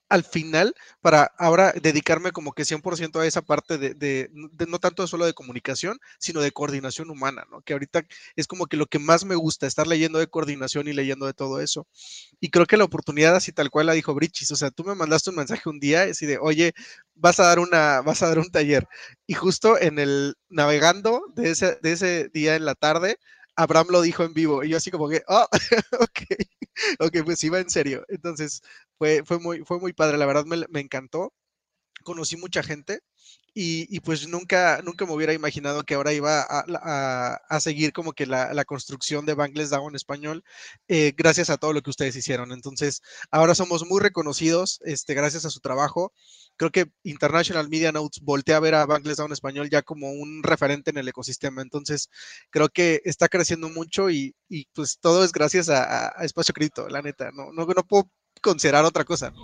al final para ahora dedicarme como que 100% a esa parte de, no tanto solo de comunicación, sino de coordinación humana, ¿no? Que ahorita es como que lo que más me gusta, estar leyendo de coordinación y leyendo de todo eso. Y creo que la oportunidad así tal cual la dijo Brichis, o sea, tú me mandaste un mensaje un día así de, oye, vas a dar una, vas a dar un taller. Y justo en el navegando de ese, de ese día en la tarde, Abraham lo dijo en vivo y yo así como que, oh, ok, ok, pues iba en serio. Entonces fue, fue, muy, fue muy padre, la verdad me, me encantó. Conocí mucha gente y, pues nunca, nunca me hubiera imaginado que ahora iba a, seguir como que la, construcción de Bangles DAO en español, eh, gracias a todo lo que ustedes hicieron. Entonces, ahora somos muy reconocidos, este, gracias a su trabajo. Creo que International Media Notes voltea a ver a Bangles DAO en español ya como un referente en el ecosistema. Entonces, creo que está creciendo mucho y, pues todo es gracias a, Espacio Cripto, la neta. No, no, no puedo considerar otra cosa, ¿no?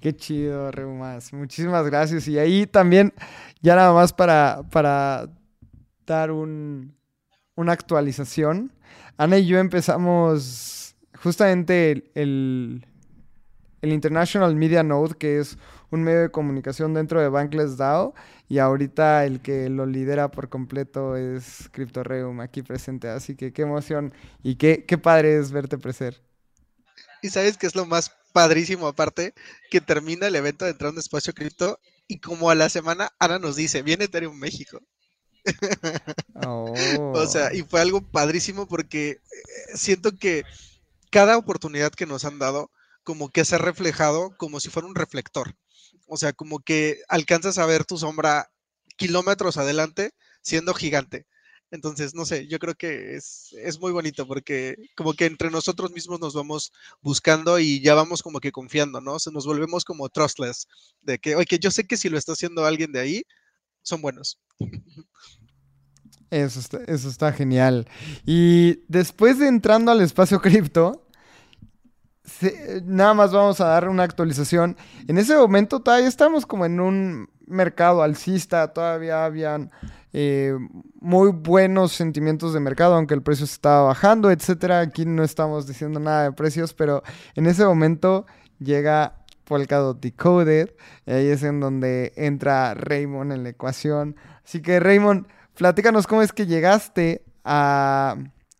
Qué chido, Reumas. Muchísimas gracias. Y ahí también, ya nada más para, para dar un, una actualización. Ana y yo empezamos justamente el, el, International Media Node, que es un medio de comunicación dentro de Bankless DAO. Y ahorita el que lo lidera por completo es CryptoReum aquí presente. Así que qué emoción y qué, qué padre es verte crecer. Y sabes qué es lo más padrísimo aparte, que termina el evento de entrar un espacio cripto y como a la semana Ana nos dice, viene Ethereum México. o sea, y fue algo padrísimo porque eh, siento que cada oportunidad que nos han dado como que se ha reflejado como si fuera un reflector. O sea, como que alcanzas a ver tu sombra kilómetros adelante siendo gigante. Entonces, no sé, yo creo que es, muy bonito porque como que entre nosotros mismos nos vamos buscando y ya vamos como que confiando, ¿no? Se nos volvemos como trustless, de que, oye, yo sé que si lo está haciendo alguien de ahí, son buenos. Eso está, eso está genial. Y después de entrando al espacio cripto, nada más vamos a dar una actualización. En ese momento todavía estamos como en un mercado alcista, todavía habían eh, muy buenos sentimientos de mercado, aunque el precio estaba bajando, etcétera. Aquí no estamos diciendo nada de precios, pero en ese momento llega Polkadot Decoded, y ahí es en donde entra Raymond en la ecuación. Así que Raymond, platícanos cómo es que llegaste a,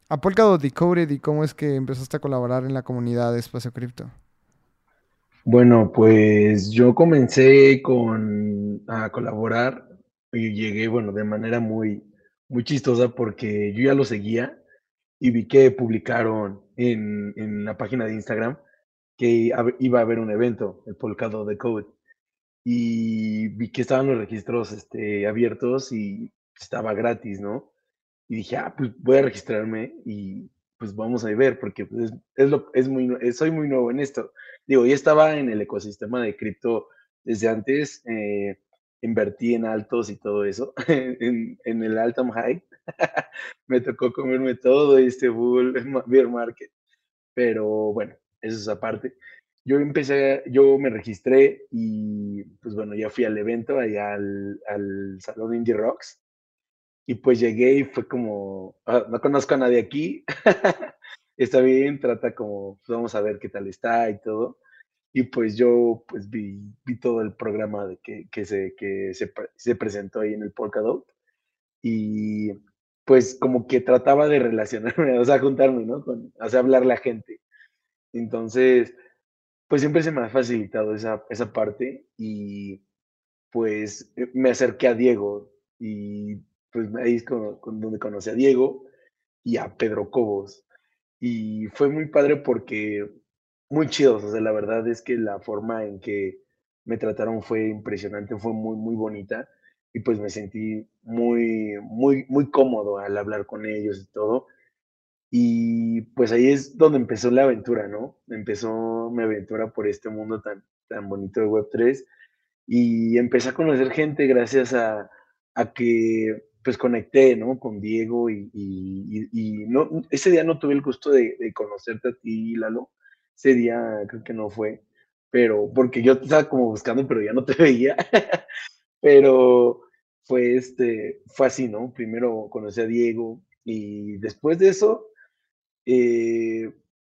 a Polkadot Decoded y cómo es que empezaste a colaborar en la comunidad de Espacio Cripto. Bueno, pues yo comencé con a colaborar y llegué, bueno, de manera muy, muy chistosa porque yo ya lo seguía y vi que publicaron en, en la página de Instagram que iba a haber un evento, el Polkado de Code. Y vi que estaban los registros este, abiertos y estaba gratis, ¿no? Y dije, ah, pues voy a registrarme y pues vamos a ver, porque pues, es, lo, es muy, soy muy nuevo en esto. Digo, ya estaba en el ecosistema de cripto desde antes, eh, invertí en altos y todo eso, en, en el Altam High. me tocó comerme todo este bull bear market. Pero bueno, eso es aparte. Yo empecé, yo me registré y pues bueno, ya fui al evento, allá al, al Salón Indie Rocks. Y pues llegué y fue como, ah, no conozco a nadie aquí. está bien, trata como, pues vamos a ver qué tal está y todo y pues yo pues vi, vi todo el programa de que, que, se, que se, se, presentó ahí en el Polkadot y pues como que trataba de relacionarme, o sea, juntarme, ¿no? Con, o sea, hablarle a gente. Entonces, pues siempre se me ha facilitado esa, esa parte y pues eh, me acerqué a Diego y pues ahí es con, con donde conocí a Diego y a Pedro Cobos. Y fue muy padre porque muy chidos, o sea, la verdad es que la forma en que me trataron fue impresionante, fue muy, muy bonita y pues me sentí muy, muy, muy cómodo al hablar con ellos y todo. Y pues ahí es donde empezó la aventura, ¿no? Empezó mi aventura por este mundo tan, tan bonito de Web3 y empecé a conocer gente gracias a, a que pues conecté, ¿no? Con Diego y, y, no, ese día no tuve el gusto de, de conocerte a ti, Lalo, ese día creo que no fue, pero porque yo estaba como buscando, pero ya no te veía. pero fue, este, fue así, ¿no? Primero conocí a Diego y después de eso, eh,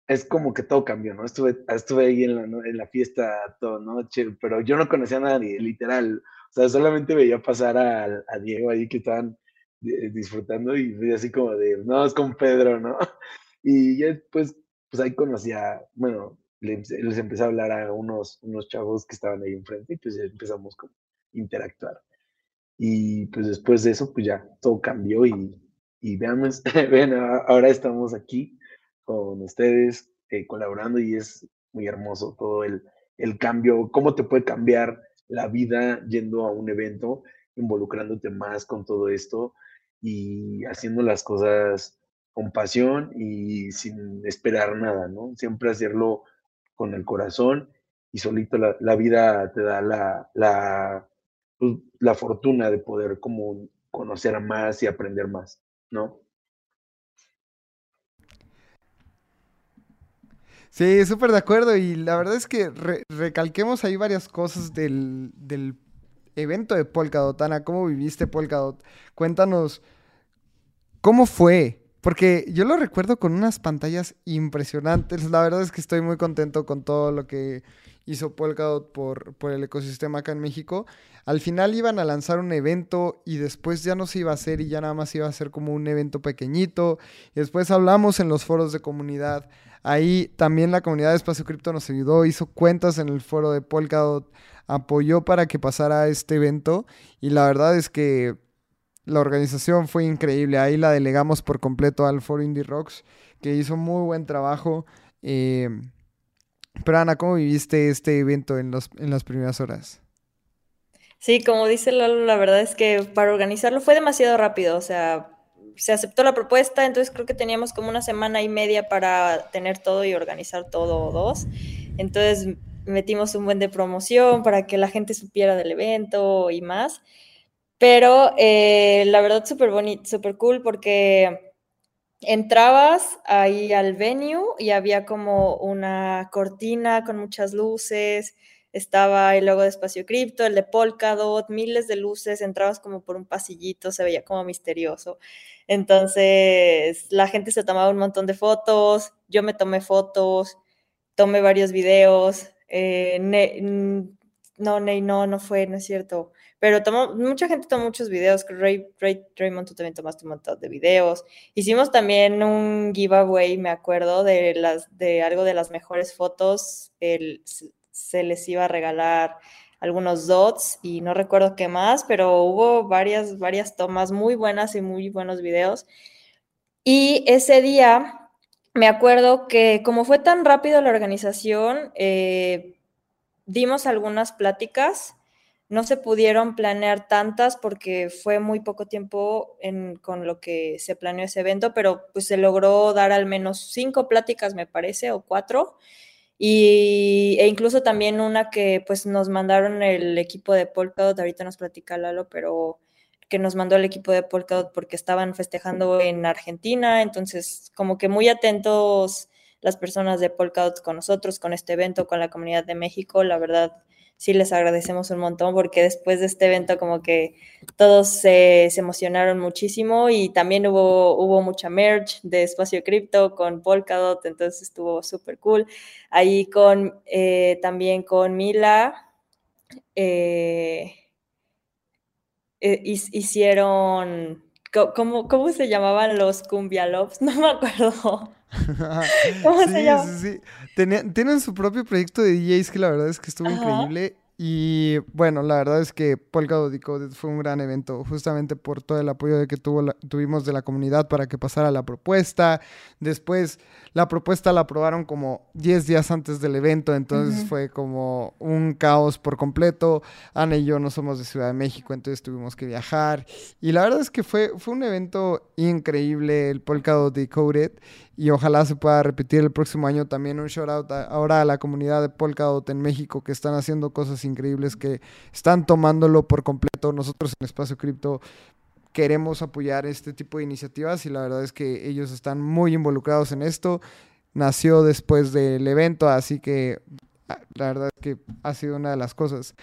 es como que todo cambió, ¿no? Estuve, estuve ahí en la, en la fiesta toda noche, pero yo no conocía a nadie, literal. O sea, solamente veía pasar a, a Diego ahí que estaban eh, disfrutando y así como de, no, es con Pedro, ¿no? Y ya después, pues ahí conocía, bueno, les, les, empecé a hablar a unos, unos chavos que estaban ahí enfrente y pues empezamos como a interactuar. Y pues después de eso, pues ya todo cambió y, y veamos, ven, ahora estamos aquí con ustedes eh, colaborando y es muy hermoso todo el, el cambio, cómo te puede cambiar la vida yendo a un evento, involucrándote más con todo esto y haciendo las cosas con pasión y sin esperar nada, ¿no? Siempre hacerlo con el corazón y solito la, vida te da la, la, pues, la fortuna de poder como conocer más y aprender más, ¿no? Sí, súper de acuerdo. Y la verdad es que re recalquemos ahí varias cosas del, del evento de Polkadot. Ana, ¿cómo viviste Polkadot? Cuéntanos, ¿cómo fue? Porque yo lo recuerdo con unas pantallas impresionantes. La verdad es que estoy muy contento con todo lo que hizo Polkadot por, por el ecosistema acá en México. Al final iban a lanzar un evento y después ya no se iba a hacer y ya nada más iba a ser como un evento pequeñito. Y después hablamos en los foros de comunidad Ahí también la comunidad de Espacio Cripto nos ayudó, hizo cuentas en el foro de Polkadot, apoyó para que pasara este evento y la verdad es que la organización fue increíble. Ahí la delegamos por completo al foro Indie Rocks, que hizo muy buen trabajo. Eh, pero Ana, ¿cómo viviste este evento en, los, en las primeras horas? Sí, como dice Lalo, la verdad es que para organizarlo fue demasiado rápido. O sea, se aceptó la propuesta, entonces creo que teníamos como una semana y media para tener todo y organizar todo dos. Entonces metimos un buen de promoción para que la gente supiera del evento y más. Pero eh, la verdad súper bonito, súper cool porque entrabas ahí al venue y había como una cortina con muchas luces, estaba el logo de Espacio Cripto, el de Polkadot, miles de luces, entrabas como por un pasillito, se veía como misterioso. Entonces, la gente se tomaba un montón de fotos, yo me tomé fotos, tomé varios videos. Eh, no, Ney, no, no fue, no es cierto. Pero tomó, mucha gente tomó muchos videos. Ray, Ray, Raymond, tú también tomaste un montón de videos. Hicimos también un giveaway, me acuerdo, de, las, de algo de las mejores fotos. El, se les iba a regalar algunos dots y no recuerdo qué más, pero hubo varias, varias tomas muy buenas y muy buenos videos. Y ese día me acuerdo que como fue tan rápido la organización, eh, dimos algunas pláticas. No se pudieron planear tantas porque fue muy poco tiempo con lo que se planeó ese evento, pero pues se logró dar al menos cinco pláticas, me parece, o cuatro. Y, e incluso también una que pues nos mandaron el equipo de Polkadot, ahorita nos platica Lalo, pero que nos mandó el equipo de Polkadot porque estaban festejando en Argentina, entonces como que muy atentos las personas de Polkadot con nosotros, con este evento, con la comunidad de México, la verdad sí les agradecemos un montón porque después de este evento como que todos se, emocionaron muchísimo y también hubo, hubo mucha merch de Espacio Cripto con Polkadot, entonces estuvo súper cool. Ahí con, eh, también con Mila. Eh, eh, hicieron, ¿cómo, ¿cómo se llamaban los Cumbia Loves? No me acuerdo. ¿Cómo se llama? Sí, sí. tienen su propio proyecto de DJs que la verdad es que estuvo increíble. Y bueno, la verdad es que Polkadot Decoded fue un gran evento, justamente por todo el apoyo de que tuvo tuvimos de la comunidad para que pasara la propuesta. Después, la propuesta la aprobaron como 10 días antes del evento, entonces fue como un caos por completo. Ana y yo no somos de Ciudad de México, entonces tuvimos que viajar. Y la verdad es que fue, fue un evento increíble, el Polkadot Decoded y ojalá se pueda repetir el próximo año también un shout out ahora a la comunidad de Polkadot en México que están haciendo cosas increíbles que están tomándolo por completo nosotros en Espacio Cripto queremos apoyar este tipo de iniciativas y la verdad es que ellos están muy involucrados en esto. Nació después del evento así que la verdad es que ha sido una de las cosas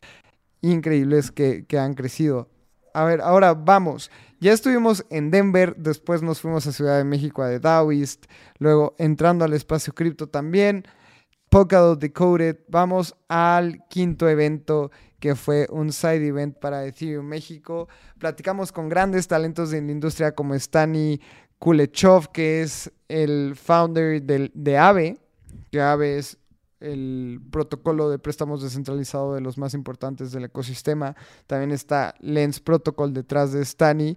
increíbles que, que han crecido. A ver, ahora vamos. Ya estuvimos en Denver, después nos fuimos a Ciudad de México a The Daoist, luego entrando al espacio cripto también, Polkadot Decoded. Vamos al quinto evento que fue un side event para Ethereum México. Platicamos con grandes talentos de la industria como Stani Kulechov, que es el founder del, de AVE, que AVE es el protocolo de préstamos descentralizado de los más importantes del ecosistema. También está Lens Protocol detrás de Stani.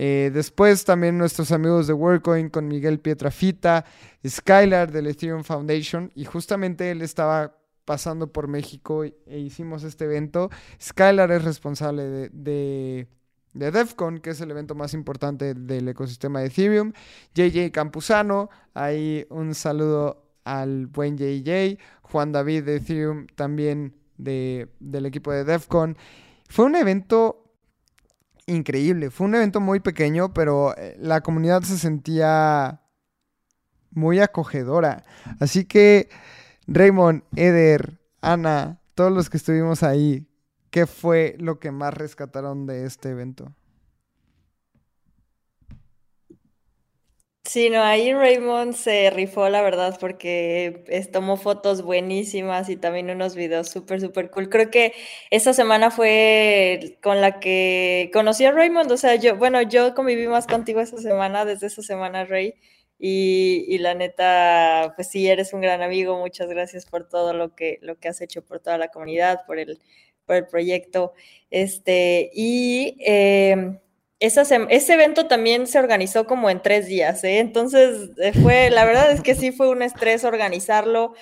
Eh, después también nuestros amigos de WorkCoin con Miguel Pietrafita, Skylar del Ethereum Foundation y justamente él estaba pasando por México e hicimos este evento. Skylar es responsable de, de, de, DEFCON, que es el evento más importante del ecosistema de Ethereum. JJ Campuzano, ahí un saludo al buen JJ. Juan David de Ethereum también de, del equipo de DEFCON. Fue un evento increíble, fue un evento muy pequeño, pero eh, la comunidad se sentía muy acogedora. Así que Raymond, Eder, Ana, todos los que estuvimos ahí, ¿qué fue lo que más rescataron de este evento? Sí, no, ahí Raymond se rifó, la verdad, porque tomó fotos buenísimas y también unos videos súper, súper cool. Creo que esa semana fue con la que conocí a Raymond, o sea, yo, bueno, yo conviví más contigo esa semana, desde esa semana, Ray, y, y, la neta, pues sí, eres un gran amigo, muchas gracias por todo lo que, lo que has hecho por toda la comunidad, por el, por el proyecto. Este, y... Eh, ese evento también se organizó como en tres días, ¿eh? entonces eh, fue, la verdad es que sí fue un estrés organizarlo,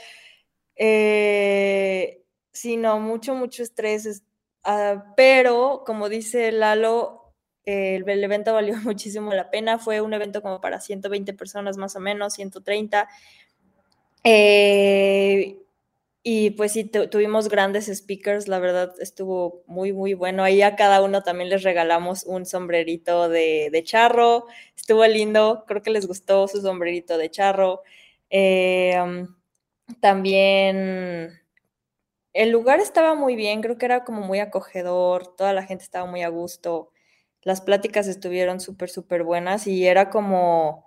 eh, sí, no, mucho, mucho estrés, ah, pero como dice Lalo, el, el, evento valió muchísimo la pena, fue un evento como para 120 personas más o menos, 130. Eh, y pues sí, tuvimos grandes speakers, la verdad estuvo muy, muy bueno. Ahí a cada uno también les regalamos un sombrerito de, charro, estuvo lindo, creo que les gustó su sombrerito de charro. Eh, también el lugar estaba muy bien, creo que era como muy acogedor, toda la gente estaba muy a gusto, las pláticas estuvieron súper, súper buenas y era como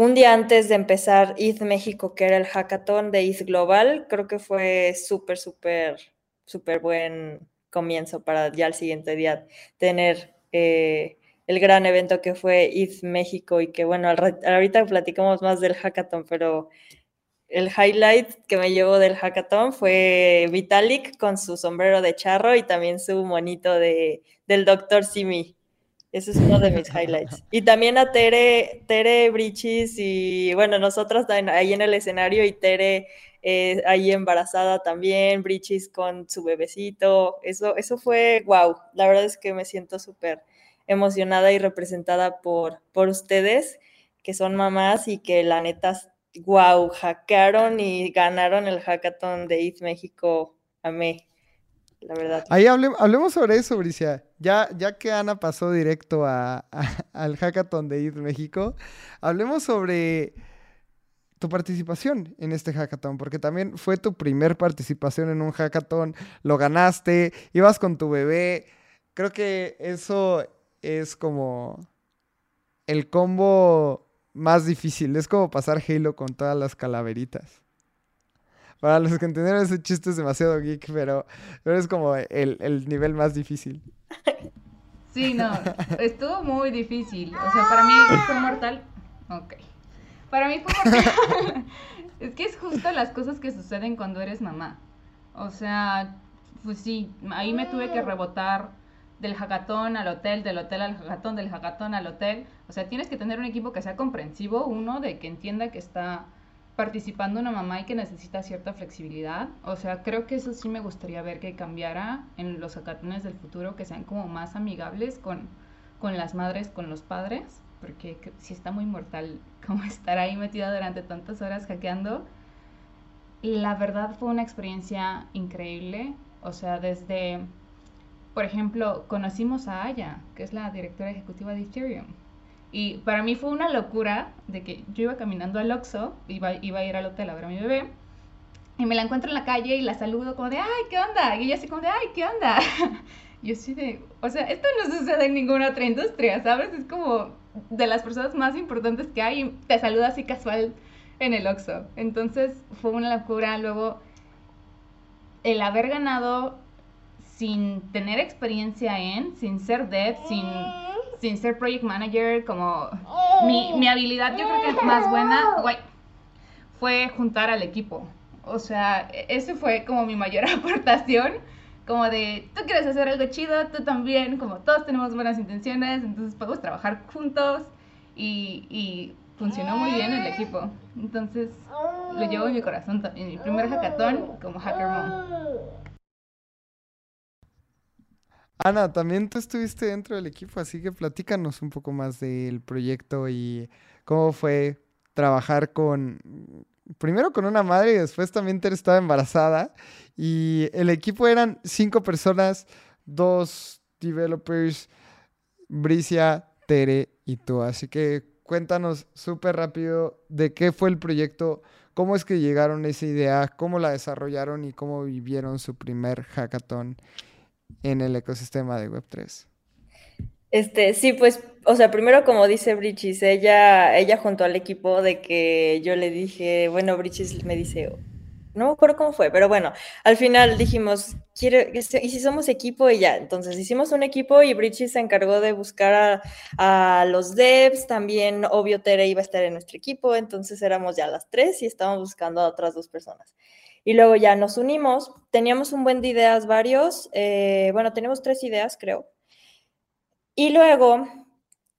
un día antes de empezar ETH México, que era el hackathon de ETH Global, creo que fue súper, súper, súper buen comienzo para ya el siguiente día tener eh, el gran evento que fue ETH México y que bueno, ahorita platicamos más del hackathon, pero el highlight que me llevo del hackathon fue Vitalik con su sombrero de charro y también su monito de, del Dr. Simi. Ese es uno de mis highlights. Y también a Tere, Tere Brichis y bueno, nosotras ahí en el escenario y Tere eh, ahí embarazada también, Brichis con su bebecito. Eso, eso fue wow. La verdad es que me siento súper emocionada y representada por, por ustedes, que son mamás y que la neta, wow, hackearon y ganaron el hackathon de ETH México. Amé la verdad. Ahí hablemos sobre eso, Bricia. Ya, ya que Ana pasó directo al hackathon de ETH México, hablemos sobre tu participación en este hackathon, porque también fue tu primer participación en un hackathon, lo ganaste, ibas con tu bebé. Creo que eso es como el combo más difícil, es como pasar Halo con todas las calaveritas. Para los que entendieron ese chiste es demasiado geek, pero, pero es como el, nivel más difícil. Sí, no, estuvo muy difícil. O sea, para mí fue mortal. Ok. Para mí fue mortal. es que es justo las cosas que suceden cuando eres mamá. O sea, pues sí, ahí me tuve que rebotar del hackathon al hotel, del hotel al hackathon, del hackathon al hotel. O sea, tienes que tener un equipo que sea comprensivo, uno, de que entienda que está participando una mamá y que necesita cierta flexibilidad. O sea, creo que eso sí me gustaría ver que cambiara en los hackatones del futuro, que sean como más amigables con, con las madres, con los padres, porque si está muy mortal como estar ahí metida durante tantas horas hackeando. La verdad fue una experiencia increíble. O sea, desde, por ejemplo, conocimos a Aya, que es la directora ejecutiva de Ethereum y para mí fue una locura de que yo iba caminando al Oxxo, iba, iba a ir al hotel a ver a mi bebé, y me la encuentro en la calle y la saludo como de, ay, ¿qué onda? Y ella así como de, ay, ¿qué onda? Yo sí de, o sea, esto no sucede en ninguna otra industria, ¿sabes? Es como de las personas más importantes que hay y te saluda así casual en el Oxxo. Entonces fue una locura. Luego, el haber ganado sin tener experiencia en, sin ser dev, sin, sin ser project manager, como mi, mi habilidad yo creo que es más buena guay, fue juntar al equipo. O sea, eso fue como mi mayor aportación como de, tú quieres hacer algo chido, tú también, como todos tenemos buenas intenciones, entonces podemos trabajar juntos y, y funcionó muy bien el equipo. Entonces lo llevo en mi corazón también, mi primer hackathon como Hacker Mom. Ana, también tú estuviste dentro del equipo, así que platícanos un poco más del proyecto y cómo fue trabajar con, primero con una madre y después también Ter estaba embarazada. Y el equipo eran cinco personas, dos developers, Bricia, Tere y tú. Así que cuéntanos súper rápido de qué fue el proyecto, cómo es que llegaron a esa idea, cómo la desarrollaron y cómo vivieron su primer hackathon en el ecosistema de Web3. Este, sí, pues, o sea, primero como dice Brichis, ella, ella junto al equipo de que yo le dije, bueno, Brichis me dice, no me acuerdo cómo fue, pero bueno, al final dijimos, quiere, ¿y si somos equipo? Y ya, entonces hicimos un equipo y Brichis se encargó de buscar a, a, los devs, también obvio Tere iba a estar en nuestro equipo, entonces éramos ya las tres y estábamos buscando a otras dos personas. Y luego ya nos unimos, teníamos un buen de ideas varios, eh, bueno, tenemos tres ideas creo. Y luego,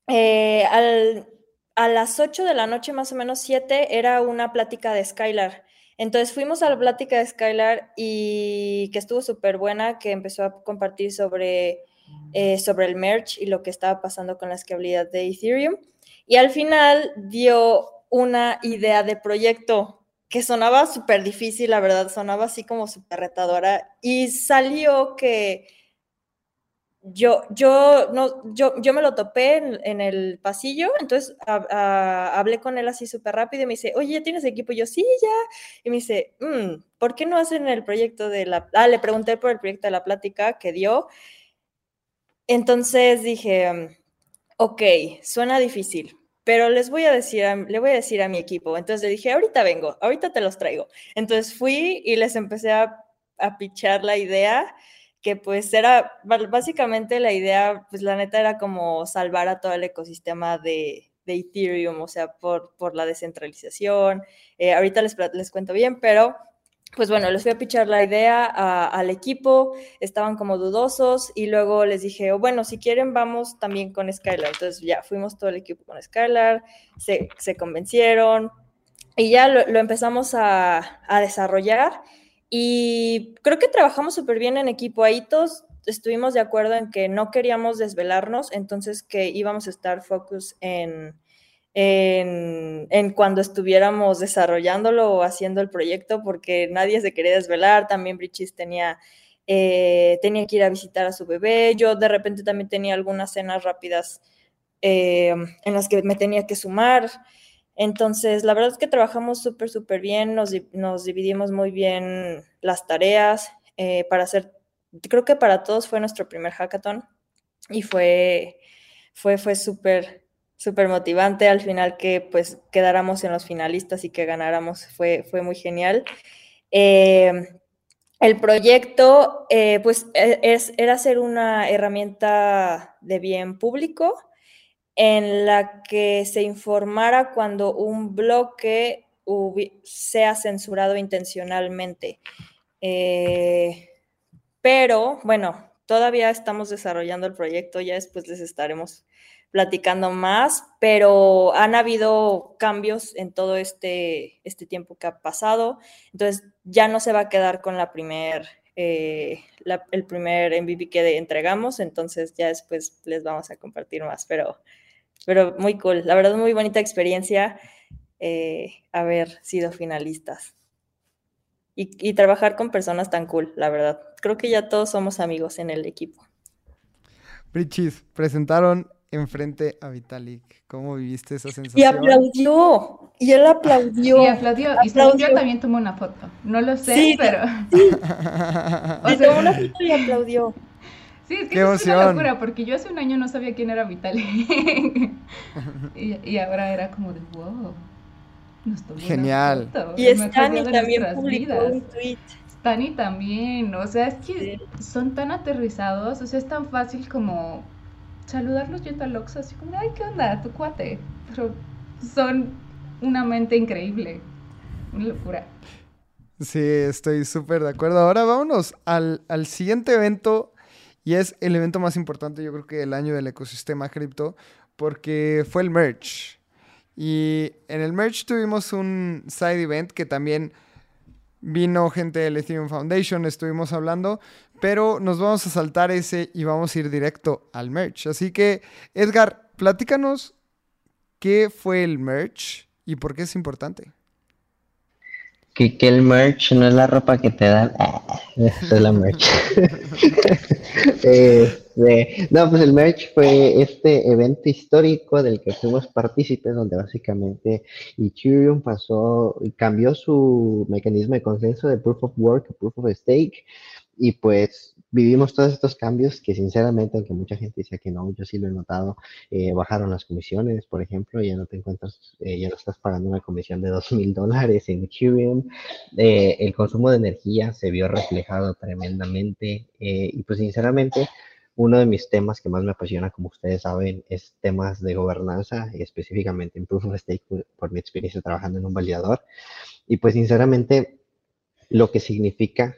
eh, al, a las 8 de la noche, más o menos 7, era una plática de Skylar. Entonces fuimos a la plática de Skylar y que estuvo súper buena, que empezó a compartir sobre, eh, sobre el merch y lo que estaba pasando con la escalabilidad de Ethereum. Y al final dio una idea de proyecto que sonaba súper difícil, la verdad, sonaba así como súper retadora. Y salió que yo, yo, no, yo, yo me lo topé en, el pasillo, entonces hablé con él así súper rápido y me dice, oye, ¿ya tienes equipo? Y yo, sí, ya. Y me dice, mm, ¿por qué no hacen el proyecto de la... Ah, le pregunté por el proyecto de la plática que dio. Entonces dije, ok, suena difícil, pero les voy a decir, le voy a decir a mi equipo. Entonces le dije, ahorita vengo, ahorita te los traigo. Entonces fui y les empecé a, a pichar la idea, que pues era, básicamente la idea, pues la neta era como salvar a todo el ecosistema de, de Ethereum, o sea, por, por la descentralización. Eh, ahorita les, les cuento bien, pero pues bueno, les fui a pichar la idea al equipo, estaban como dudosos y luego les dije, oh, bueno, si quieren vamos también con Skylar. Entonces ya fuimos todo el equipo con Skylar, se, se convencieron y ya lo, lo empezamos a, a, desarrollar y creo que trabajamos súper bien en equipo. Ahí todos estuvimos de acuerdo en que no queríamos desvelarnos, entonces que íbamos a estar focus en en, cuando estuviéramos desarrollándolo o haciendo el proyecto, porque nadie se quería desvelar, también Brichis tenía, eh, tenía que ir a visitar a su bebé, yo de repente también tenía algunas cenas rápidas eh, en las que me tenía que sumar. Entonces, la verdad es que trabajamos súper, súper bien, nos, nos, dividimos muy bien las tareas eh, para hacer, creo que para todos fue nuestro primer hackathon y fue, fue, fue súper, súper motivante. Al final que pues quedáramos en los finalistas y que ganáramos fue, fue muy genial. Eh, el proyecto eh, pues e, es, era ser una herramienta de bien público en la que se informara cuando un bloque sea censurado intencionalmente. Eh, pero bueno, todavía estamos desarrollando el proyecto, ya después les estaremos platicando más, pero han habido cambios en todo este, este tiempo que ha pasado, entonces ya no se va a quedar con la primer, eh, la, el primer MVP que entregamos, entonces ya después les vamos a compartir más, pero, pero muy cool, la verdad muy bonita experiencia eh, haber sido finalistas. Y, y trabajar con personas tan cool, la verdad. Creo que ya todos somos amigos en el equipo. Brichis, presentaron enfrente a Vitalik. ¿Cómo viviste esa sensación? Y aplaudió, y él aplaudió. Y aplaudió, y según yo también tomó una foto. No lo sé, sí, pero... Sí. o sea, tomó una foto y aplaudió. Sí, es que ¡Qué eso es una emoción! locura, porque yo hace un año no sabía quién era Vitalik. y, y ahora era como de wow. Nos tomó una Genial. foto, Y Stani también publicó vidas. un tweet. Stani también, o sea, es que Sí. son tan aterrizados, o sea, es tan fácil como saludarlos yendo al Oxxo, así como, ay, ¿qué onda? Tu cuate. Pero son una mente increíble, una locura. Sí, estoy súper de acuerdo. Ahora vámonos al, al siguiente evento y es el evento más importante yo creo que del año del ecosistema cripto porque fue el merge. Y en el merge tuvimos un side event que también vino gente del Ethereum Foundation, estuvimos hablando, pero nos vamos a saltar ese y vamos a ir directo al merge. Así que, Edgar, platícanos qué fue el merge y por qué es importante. Que, que el merch no es la ropa que te dan. Ah, esa es la merch. Este, no, pues el merch fue este evento histórico del que fuimos partícipes, donde básicamente Ethereum pasó y cambió su mecanismo de consenso de Proof of Work a Proof of Stake. Y pues vivimos todos estos cambios que sinceramente, aunque mucha gente decía que no, yo sí lo he notado, eh, bajaron las comisiones, por ejemplo, ya no te encuentras, eh, ya no estás pagando una comisión de dos mil dólares en Ethereum, eh, el consumo de energía se vio reflejado tremendamente eh, y pues sinceramente uno de mis temas que más me apasiona, como ustedes saben, es temas de gobernanza, específicamente en Proof of Stake por, por mi experiencia trabajando en un validador y pues sinceramente lo que significa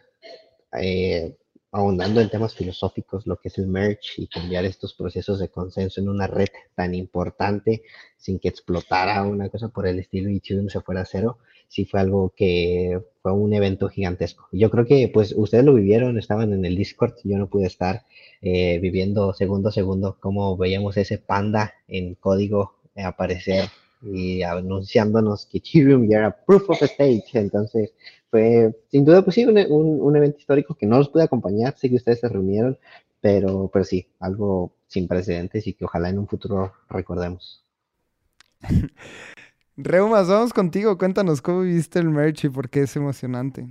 eh, ahondando en temas filosóficos, lo que es el merge y cambiar estos procesos de consenso en una red tan importante sin que explotara una cosa por el estilo y Ethereum se fuera a cero, sí fue algo que fue un evento gigantesco. Yo creo que pues ustedes lo vivieron, estaban en el Discord, yo no pude estar eh, viviendo segundo a segundo cómo veíamos ese panda en código aparecer y anunciándonos que Ethereum ya era proof of stake. Entonces, fue sin duda, pues sí, un, un, un, evento histórico que no los pude acompañar. Sé que ustedes se reunieron, pero, pero sí, algo sin precedentes y que ojalá en un futuro recordemos. Reumas, vamos contigo. Cuéntanos cómo viste el merch y por qué es emocionante.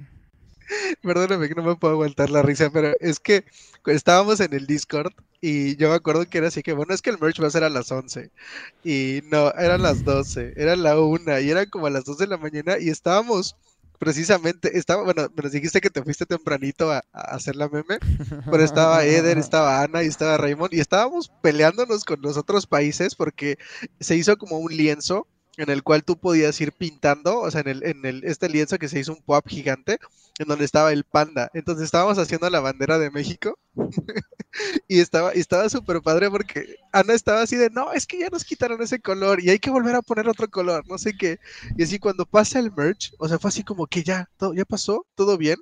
Perdóname que no me puedo aguantar la risa, pero es que estábamos en el Discord y yo me acuerdo que era así que, bueno, es que el merch va a ser a las 11 y no, eran las 12, era la 1 y eran como a las 2 de la mañana y estábamos precisamente, estaba, bueno, nos dijiste que te fuiste tempranito a, a, hacer la meme, pero estaba Eder, estaba Ana y estaba Raymond y estábamos peleándonos con los otros países porque se hizo como un lienzo en el cual tú podías ir pintando, o sea, en el, en el, este lienzo que se hizo un pop gigante, en donde estaba el panda. Entonces estábamos haciendo la bandera de México y estaba, estaba súper padre porque Ana estaba así de, no, es que ya nos quitaron ese color y hay que volver a poner otro color, no sé qué. Y así cuando pasa el merch, o sea, fue así como que ya, todo, ya pasó, todo bien.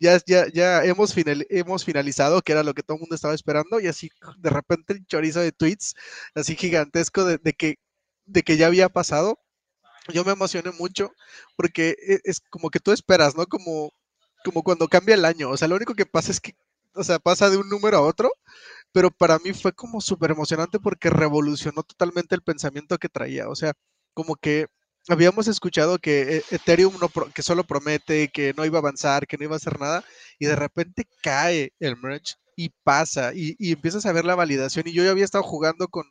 Ya, ya, ya hemos, final, hemos finalizado, que era lo que todo el mundo estaba esperando, y así de repente el chorizo de tweets, así gigantesco de, de que de que ya había pasado, yo me emocioné mucho porque es, es, como que tú esperas, ¿no? Como, como cuando cambia el año, o sea, lo único que pasa es que, o sea, pasa de un número a otro, pero para mí fue como súper emocionante porque revolucionó totalmente el pensamiento que traía, o sea, como que habíamos escuchado que eh, Ethereum no, que solo promete, que no iba a avanzar, que no iba a hacer nada, y de repente cae el merge y pasa, y, y empiezas a ver la validación, y yo ya había estado jugando con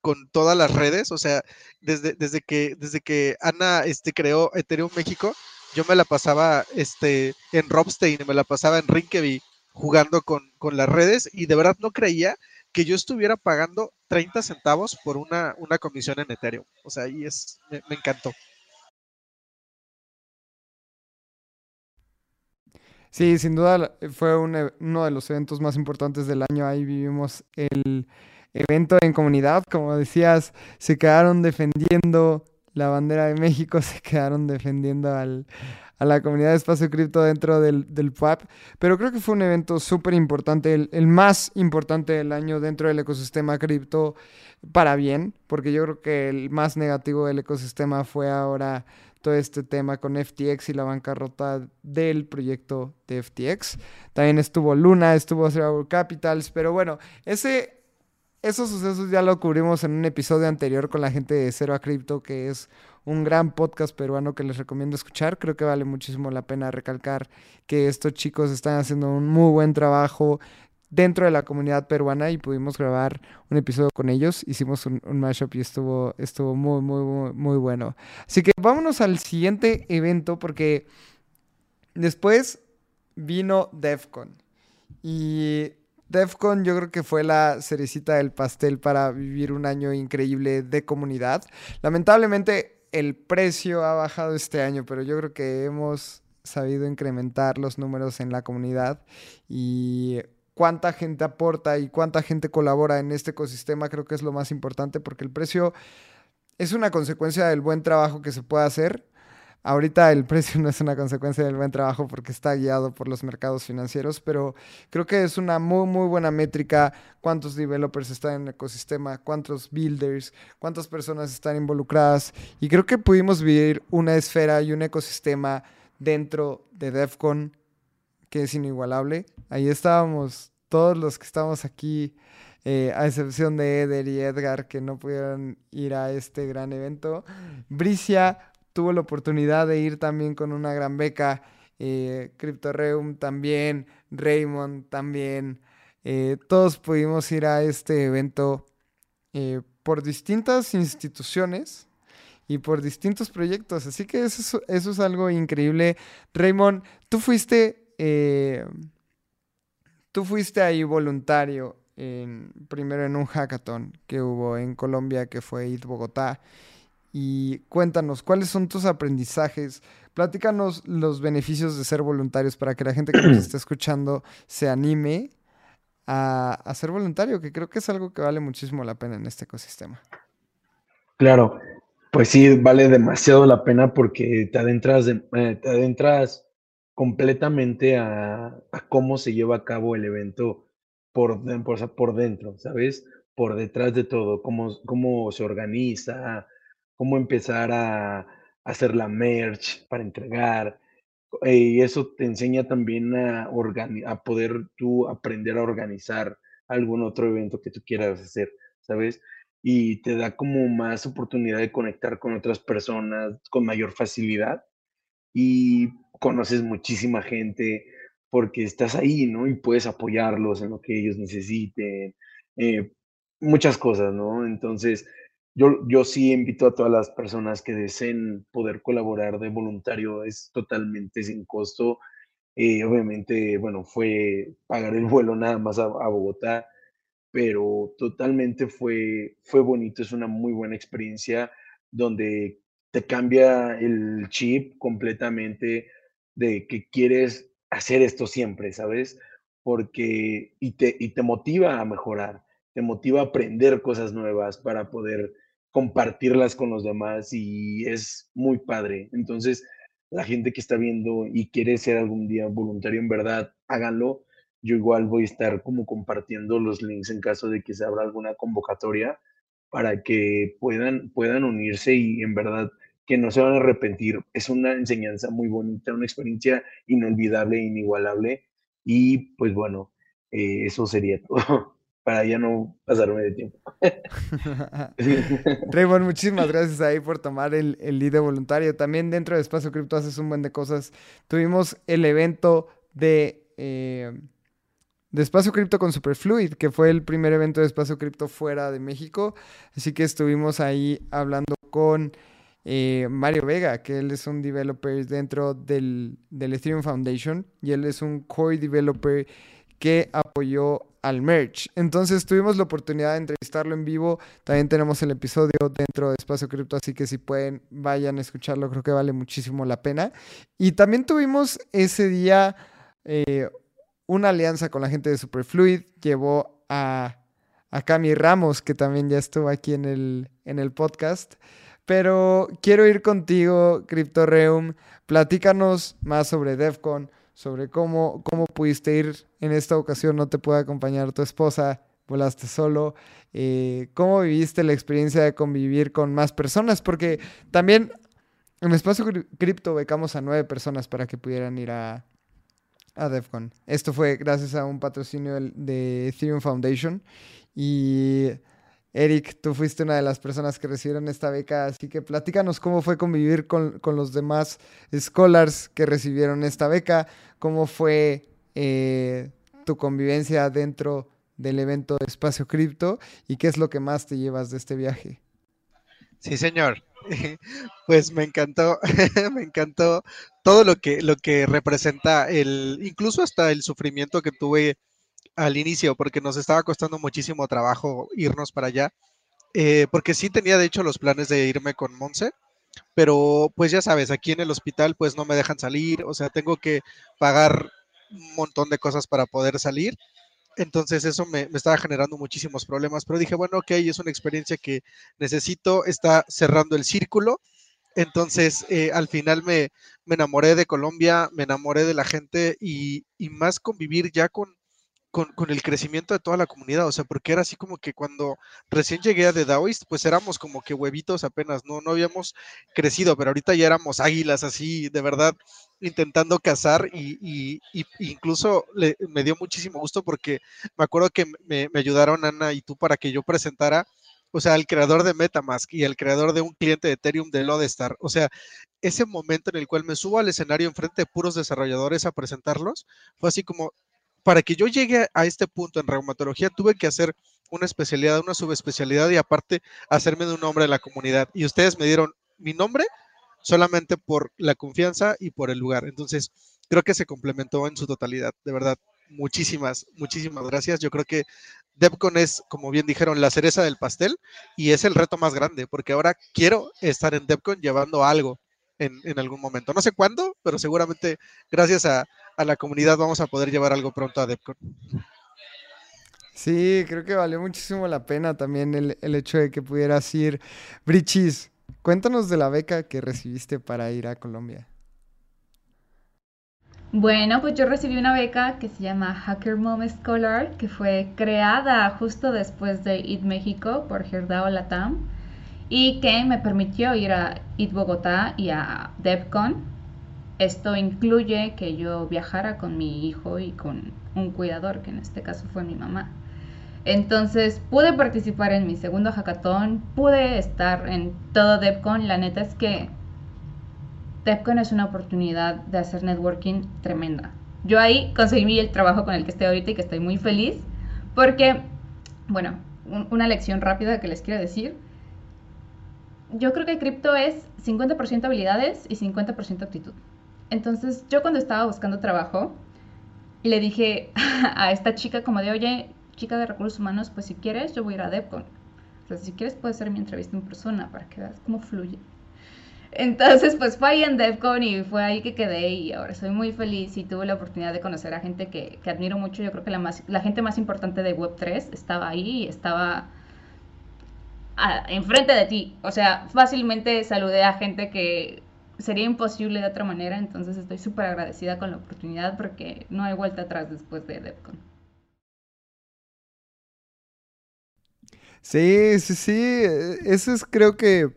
con todas las redes, o sea, desde, desde que desde que Ana este, creó Ethereum México, yo me la pasaba este, en Robstein, me la pasaba en Rinkeby jugando con, con, las redes y de verdad no creía que yo estuviera pagando 30 centavos por una, una comisión en Ethereum. O sea, ahí es, me, encantó. Sí, sin duda fue un, uno de los eventos más importantes del año. Ahí vivimos el, evento en comunidad, como decías, se quedaron defendiendo la bandera de México, se quedaron defendiendo al, a la comunidad de espacio cripto dentro del, del pero creo que fue un evento súper importante, el, el, más importante del año dentro del ecosistema cripto para bien, porque yo creo que el más negativo del ecosistema fue ahora todo este tema con FTX y la bancarrota del proyecto de FTX. También estuvo Luna, estuvo Zero Capitals, pero bueno, ese esos sucesos ya lo cubrimos en un episodio anterior con la gente de Cero a Cripto, que es un gran podcast peruano que les recomiendo escuchar. Creo que vale muchísimo la pena recalcar que estos chicos están haciendo un muy buen trabajo. dentro de la comunidad peruana y pudimos grabar un episodio con ellos. Hicimos un, mashup y estuvo, estuvo muy, muy, muy, muy bueno. Así que vámonos al siguiente evento porque después vino DEFCON. Y DEFCON yo creo que fue la cerecita del pastel para vivir un año increíble de comunidad. Lamentablemente el precio ha bajado este año, pero yo creo que hemos sabido incrementar los números en la comunidad y cuánta gente aporta y cuánta gente colabora en este ecosistema creo que es lo más importante porque el precio es una consecuencia del buen trabajo que se puede hacer. Ahorita el precio no es una consecuencia del buen trabajo porque está guiado por los mercados financieros, pero creo que es una muy, muy buena métrica cuántos developers están en el ecosistema, cuántos builders, cuántas personas están involucradas. Y creo que pudimos vivir una esfera y un ecosistema dentro de DEFCON que es inigualable. Ahí estábamos todos los que estamos aquí, eh, a excepción de Eder y Edgar, que no pudieron ir a este gran evento. Bricia tuvo la oportunidad de ir también con una gran beca. Eh, CryptoReum también, Raymond también. Eh, todos pudimos ir a este evento eh, por distintas instituciones y por distintos proyectos. Así que eso, eso es algo increíble. Raymond, tú fuiste eh, tú fuiste ahí voluntario en, primero en un hackathon que hubo en Colombia, que fue IT Bogotá. Y cuéntanos, ¿cuáles son tus aprendizajes? Platícanos los beneficios de ser voluntarios para que la gente que nos está escuchando se anime a, a, ser voluntario, que creo que es algo que vale muchísimo la pena en este ecosistema. Claro, pues sí, vale demasiado la pena porque te adentras, de, eh, te adentras completamente a, a, cómo se lleva a cabo el evento por, por, por dentro, ¿sabes? Por detrás de todo, cómo, cómo se organiza, cómo empezar a, hacer la merch para entregar. Eh, y eso te enseña también a, a poder tú aprender a organizar algún otro evento que tú quieras hacer, ¿sabes? Y te da como más oportunidad de conectar con otras personas con mayor facilidad. Y conoces muchísima gente porque estás ahí, ¿no? Y puedes apoyarlos en lo que ellos necesiten, eh, muchas cosas, ¿no? Entonces, yo, yo sí invito a todas las personas que deseen poder colaborar de voluntario, es totalmente sin costo. Eh, obviamente, bueno, fue pagar el vuelo nada más a, a, Bogotá, pero totalmente fue, fue bonito, es una muy buena experiencia donde te cambia el chip completamente de que quieres hacer esto siempre, ¿sabes? Porque y te, y te motiva a mejorar, te motiva a aprender cosas nuevas para poder compartirlas con los demás y es muy padre. Entonces, la gente que está viendo y quiere ser algún día voluntario, en verdad, háganlo. Yo igual voy a estar como compartiendo los links en caso de que se abra alguna convocatoria para que puedan, puedan unirse y en verdad que no se van a arrepentir. Es una enseñanza muy bonita, una experiencia inolvidable inigualable. Y pues bueno, eh, eso sería todo, para ya no pasarme de tiempo. Raymond, muchísimas gracias ahí por tomar el, el voluntario. También dentro de Espacio Cripto haces un buen de cosas. Tuvimos el evento de... Eh, de Espacio Cripto con Superfluid, que fue el primer evento de Espacio Cripto fuera de México. Así que estuvimos ahí hablando con eh, Mario Vega, que él es un developer dentro del, del, Ethereum Foundation y él es un core developer que apoyó al merch. Entonces tuvimos la oportunidad de entrevistarlo en vivo. También tenemos el episodio dentro de Espacio Cripto, así que si pueden, vayan a escucharlo. Creo que vale muchísimo la pena. Y también tuvimos ese día eh, una alianza con la gente de Superfluid. Llevó a, a Cami Ramos, que también ya estuvo aquí en el, en el podcast. Pero quiero ir contigo, CryptoReum. Platícanos más sobre DEFCON, sobre cómo, cómo pudiste ir en esta ocasión. No te puede acompañar tu esposa, volaste solo. Eh, ¿Cómo viviste la experiencia de convivir con más personas? Porque también en Espacio Cripto becamos a nueve personas para que pudieran ir a, a DEFCON. Esto fue gracias a un patrocinio de Ethereum Foundation. Y Eric, tú fuiste una de las personas que recibieron esta beca, así que platícanos cómo fue convivir con, con los demás scholars que recibieron esta beca, cómo fue eh, tu convivencia dentro del evento Espacio Cripto y qué es lo que más te llevas de este viaje. Sí, señor. Pues me encantó, me encantó todo lo que, lo que representa el, incluso hasta el sufrimiento que tuve al inicio, porque nos estaba costando muchísimo trabajo irnos para allá, eh, porque sí tenía de hecho los planes de irme con Monse, pero pues ya sabes, aquí en el hospital pues no me dejan salir, o sea, tengo que pagar un montón de cosas para poder salir. Entonces eso me, estaba generando muchísimos problemas, pero dije, bueno, ok, es una experiencia que necesito, está cerrando el círculo. Entonces, eh, al final me, me, enamoré de Colombia, me enamoré de la gente y, y más convivir ya con, con, el crecimiento de toda la comunidad, o sea, porque era así como que cuando recién llegué a The Daoist, pues éramos como que huevitos apenas, no, no habíamos crecido, pero ahorita ya éramos águilas así, de verdad, intentando cazar y, incluso me dio muchísimo gusto porque me acuerdo que me, me ayudaron Ana y tú para que yo presentara o sea, el creador de Metamask y el creador de un cliente de Ethereum de Lodestar. O sea, ese momento en el cual me subo al escenario enfrente de puros desarrolladores a presentarlos, fue así como, para que yo llegue a este punto en reumatología, tuve que hacer una especialidad, una subespecialidad y aparte hacerme de un nombre de la comunidad. Y ustedes me dieron mi nombre solamente por la confianza y por el lugar. Entonces, creo que se complementó en su totalidad. De verdad, muchísimas, muchísimas gracias. Yo creo que DevCon es, como bien dijeron, la cereza del pastel y es el reto más grande, porque ahora quiero estar en DevCon llevando algo en, en algún momento. No sé cuándo, pero seguramente gracias a, a la comunidad vamos a poder llevar algo pronto a DEPCON. Sí, creo que valió muchísimo la pena también el, hecho de que pudieras ir. Brichis, cuéntanos de la beca que recibiste para ir a Colombia. Bueno, pues yo recibí una beca que se llama Hacker Mom Scholar, que fue creada justo después de IT México por Gerdao Latam y que me permitió ir a IT Bogotá y a DevCon esto incluye que yo viajara con mi hijo y con un cuidador, que en este caso fue mi mamá. Entonces pude participar en mi segundo hackathon, pude estar en todo DevCon. La neta es que DevCon es una oportunidad de hacer networking tremenda. Yo ahí conseguí el trabajo con el que estoy ahorita y que estoy muy feliz porque, bueno, una lección rápida que les quiero decir. Yo creo que cripto es 50% habilidades y 50% actitud. Entonces yo cuando estaba buscando trabajo, le dije a esta chica como de, oye, chica de recursos humanos, pues si quieres, yo voy a ir a DevCon. O sea, si quieres, puedes hacer mi entrevista en persona para que veas cómo fluye. Entonces, pues fue ahí en DevCon y fue ahí que quedé y ahora soy muy feliz y tuve la oportunidad de conocer a gente que, que admiro mucho. Yo creo que la, la gente más importante de Web3 estaba ahí y estaba enfrente de ti. O sea, fácilmente saludé a gente que sería imposible de otra manera, entonces estoy súper agradecida con la oportunidad porque no hay vuelta atrás después de DevCon. Sí, sí, sí, eso es creo que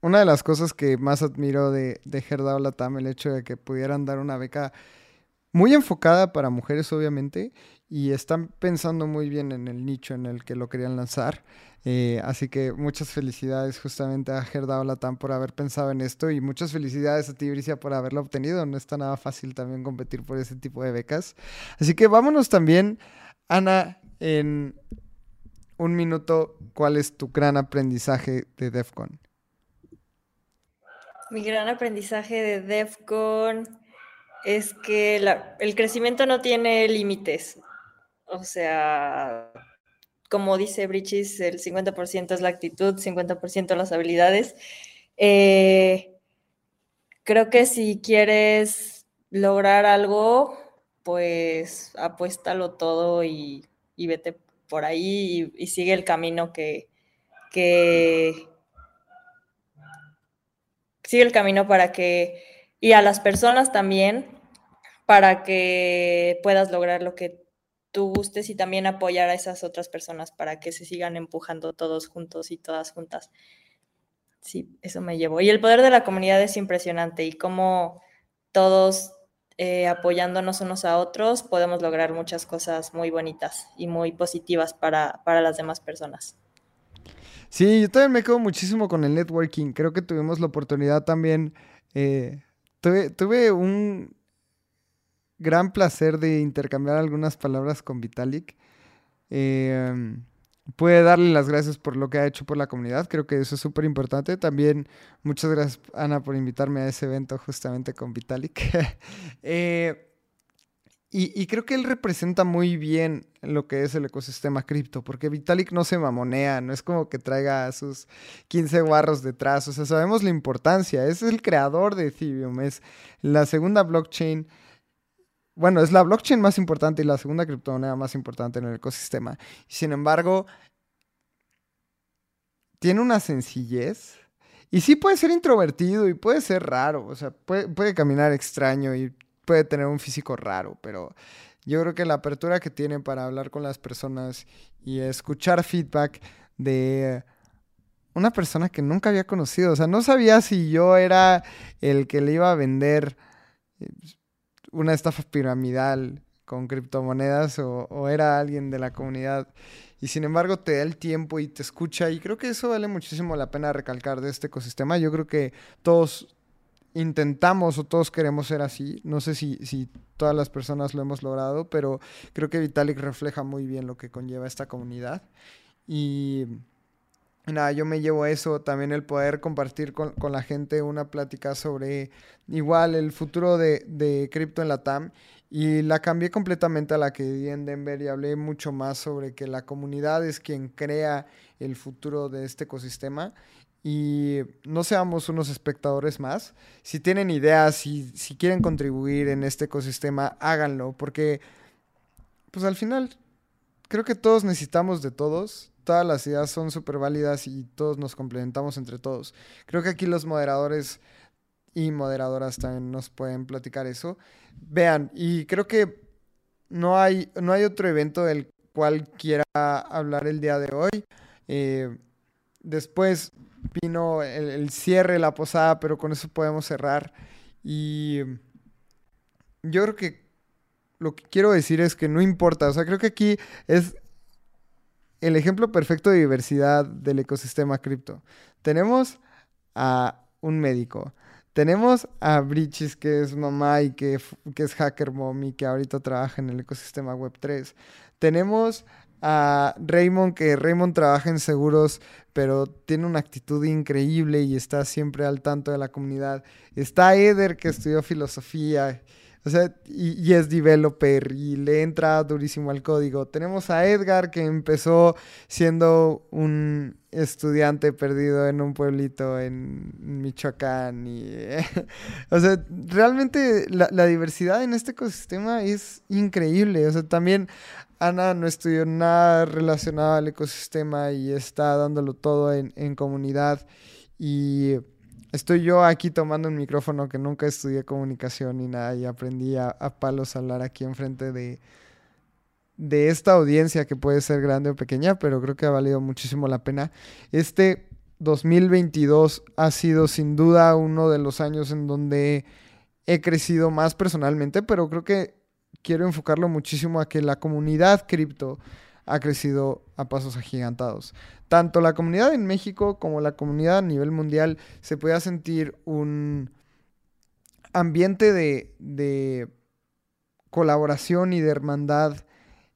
una de las cosas que más admiro de, de Gerdao Latam, el hecho de que pudieran dar una beca muy enfocada para mujeres, obviamente, y están pensando muy bien en el nicho en el que lo querían lanzar. Eh, así que muchas felicidades justamente a Gerda Latam por haber pensado en esto y muchas felicidades a ti, Bricia, por haberlo obtenido. No está nada fácil también competir por ese tipo de becas. Así que vámonos también, Ana, en un minuto, ¿cuál es tu gran aprendizaje de DEFCON? Mi gran aprendizaje de DEFCON es que el crecimiento no tiene límites. O sea, como dice Brichis, el 50% es la actitud, 50% las habilidades. Eh, creo que si quieres lograr algo, pues apuéstalo todo y, vete por ahí y, sigue el camino que, que sigue el camino para que y a las personas también para que puedas lograr lo que tú gustes y también apoyar a esas otras personas para que se sigan empujando todos juntos y todas juntas. Sí, eso me llevó. Y el poder de la comunidad es impresionante y cómo todos eh, apoyándonos unos a otros podemos lograr muchas cosas muy bonitas y muy positivas para, las demás personas. Sí, yo también me quedo muchísimo con el networking. Creo que tuvimos la oportunidad también. Eh, tuve, tuve un gran placer de intercambiar algunas palabras con Vitalik. Eh, puede darle las gracias por lo que ha hecho por la comunidad. Creo que eso es súper importante. También muchas gracias, Ana, por invitarme a ese evento justamente con Vitalik. eh, y, creo que él representa muy bien lo que es el ecosistema cripto, porque Vitalik no se mamonea, no es como que traiga sus 15 guarros detrás, o sea, sabemos la importancia, es el creador de Ethereum, es la segunda blockchain, bueno, es la blockchain más importante y la segunda criptomoneda más importante en el ecosistema. Sin embargo, tiene una sencillez. Y sí puede ser introvertido y puede ser raro, o sea, puede, puede caminar extraño y puede tener un físico raro, pero yo creo que la apertura que tiene para hablar con las personas y escuchar feedback de una persona que nunca había conocido, o sea, no sabía si yo era el que le iba a vender eh, una estafa piramidal con criptomonedas o, o, era alguien de la comunidad. Y sin embargo te da el tiempo y te escucha y creo que eso vale muchísimo la pena recalcar de este ecosistema. Yo creo que todos intentamos o todos queremos ser así. No sé si, si todas las personas lo hemos logrado, pero creo que Vitalik refleja muy bien lo que conlleva esta comunidad. Y nada, yo me llevo eso, también el poder compartir con, con la gente una plática sobre igual el futuro de, de cripto en la TAM. Y la cambié completamente a la que di en Denver y hablé mucho más sobre que la comunidad es quien crea el futuro de este ecosistema y no seamos unos espectadores más. Si tienen ideas, si, si quieren contribuir en este ecosistema, háganlo, porque pues al final creo que todos necesitamos de todos. Todas las ideas son súper válidas y todos nos complementamos entre todos. Creo que aquí los moderadores y moderadoras también nos pueden platicar eso. Vean, y creo que no hay, no hay otro evento del cual quiera hablar el día de hoy. Eh, después vino el, cierre, la posada, pero con eso podemos cerrar. Y yo creo que lo que quiero decir es que no importa, o sea, creo que aquí es el ejemplo perfecto de diversidad del ecosistema cripto. Tenemos a un médico, tenemos a Brichis, que es mamá y que, que es hacker mom que ahorita trabaja en el ecosistema Web3. Tenemos a Raymond, que Raymond trabaja en seguros, pero tiene una actitud increíble y está siempre al tanto de la comunidad. Está Eder, que estudió filosofía, o sea, y, es developer y le entra durísimo al código. Tenemos a Edgar, que empezó siendo un estudiante perdido en un pueblito en Michoacán. Y, o sea, realmente la, la diversidad en este ecosistema es increíble. O sea, también Ana no estudió nada relacionado al ecosistema y está dándolo todo en, comunidad. Y estoy yo aquí tomando un micrófono que nunca estudié comunicación ni nada y aprendí a, palos a hablar aquí enfrente de, de esta audiencia que puede ser grande o pequeña, pero creo que ha valido muchísimo la pena. Este 2022 ha sido sin duda uno de los años en donde he crecido más personalmente, pero creo que quiero enfocarlo muchísimo a que la comunidad cripto ha crecido a pasos agigantados. Tanto la comunidad en México como la comunidad a nivel mundial se puede sentir un ambiente de, colaboración y de hermandad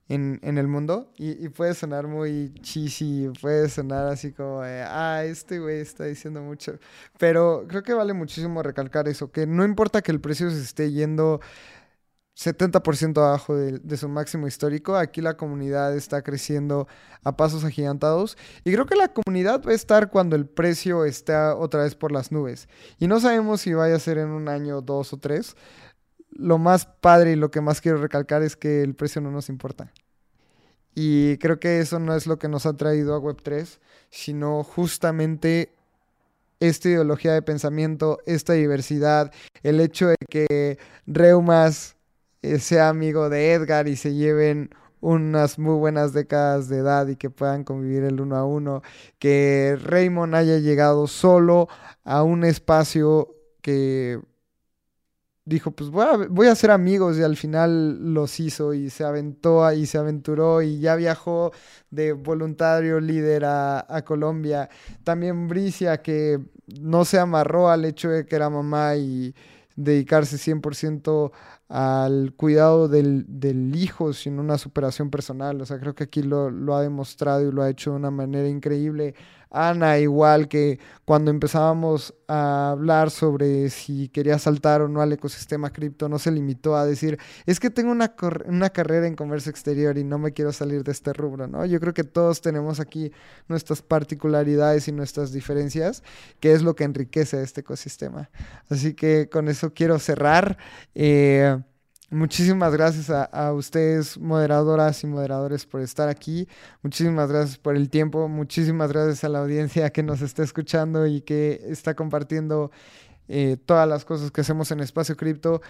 en, el mundo. Y, puede sonar muy cheesy, puede sonar así como, ah, este güey está diciendo mucho. Pero creo que vale muchísimo recalcar eso, que no importa que el precio se esté yendo 70% abajo de, su máximo histórico. Aquí la comunidad está creciendo a pasos agigantados. Y creo que la comunidad va a estar cuando el precio esté otra vez por las nubes. Y no sabemos si vaya a ser en un año, dos o tres. Lo más padre y lo que más quiero recalcar es que el precio no nos importa. Y creo que eso no es lo que nos ha traído a Web3, sino justamente esta ideología de pensamiento, esta diversidad, el hecho de que Reumas sea amigo de Edgar y se lleven unas muy buenas décadas de edad y que puedan convivir el uno a uno, que Raymond haya llegado solo a un espacio que dijo, pues voy a, hacer amigos y al final los hizo y se aventó y se aventuró y ya viajó de voluntario líder a, a Colombia. También Bricia que no se amarró al hecho de que era mamá y dedicarse 100% al cuidado del, del, hijo sin una superación personal. O sea, creo que aquí lo, lo, ha demostrado y lo ha hecho de una manera increíble. Ana, igual que cuando empezábamos a hablar sobre si quería saltar o no al ecosistema cripto, no se limitó a decir, es que tengo una, una carrera en comercio exterior y no me quiero salir de este rubro, ¿no? Yo creo que todos tenemos aquí nuestras particularidades y nuestras diferencias, que es lo que enriquece este ecosistema. Así que con eso quiero cerrar. Eh, Muchísimas gracias a, ustedes, moderadoras y moderadores, por estar aquí. Muchísimas gracias por el tiempo. Muchísimas gracias a la audiencia que nos está escuchando y que está compartiendo eh, todas las cosas que hacemos en Espacio Cripto.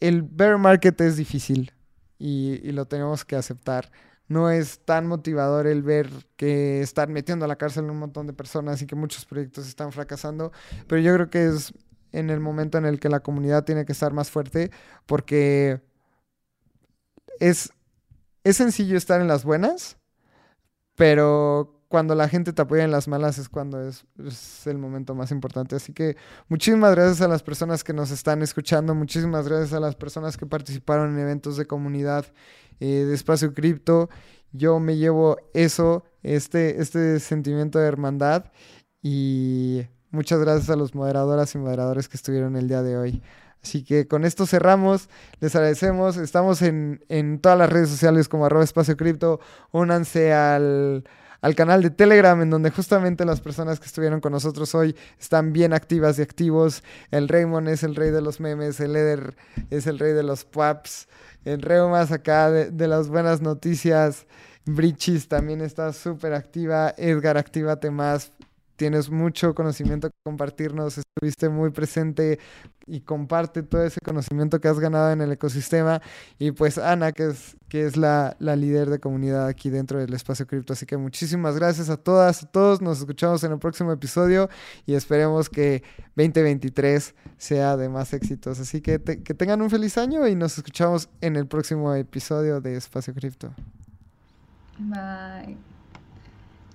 El bear market es difícil y, lo tenemos que aceptar. No es tan motivador el ver que están metiendo a la cárcel un montón de personas y que muchos proyectos están fracasando, pero yo creo que es en el momento en el que la comunidad tiene que estar más fuerte, porque es, es sencillo estar en las buenas, pero cuando la gente te apoya en las malas es cuando es, el momento más importante. Así que muchísimas gracias a las personas que nos están escuchando, muchísimas gracias a las personas que participaron en eventos de comunidad eh, de Espacio Cripto. Yo me llevo eso, este, este sentimiento de hermandad y Muchas gracias a los moderadoras y moderadores que estuvieron el día de hoy. Así que con esto cerramos. Les agradecemos. Estamos en, en todas las redes sociales como arroba espacio cripto. Únanse al, al, canal de Telegram en donde justamente las personas que estuvieron con nosotros hoy están bien activas y activos. El Raymond es el rey de los memes. El Eder es el rey de los paps. El más acá de, de las buenas noticias. Brichis también está súper activa. Edgar, actívate más tienes mucho conocimiento que compartirnos, estuviste muy presente y comparte todo ese conocimiento que has ganado en el ecosistema. Y pues Ana, que es, que es la, la líder de comunidad aquí dentro del espacio cripto. Así que muchísimas gracias a todas, a todos. Nos escuchamos en el próximo episodio y esperemos que 2023 sea de más éxitos. Así que, que tengan un feliz año y nos escuchamos en el próximo episodio de Espacio Cripto. Bye.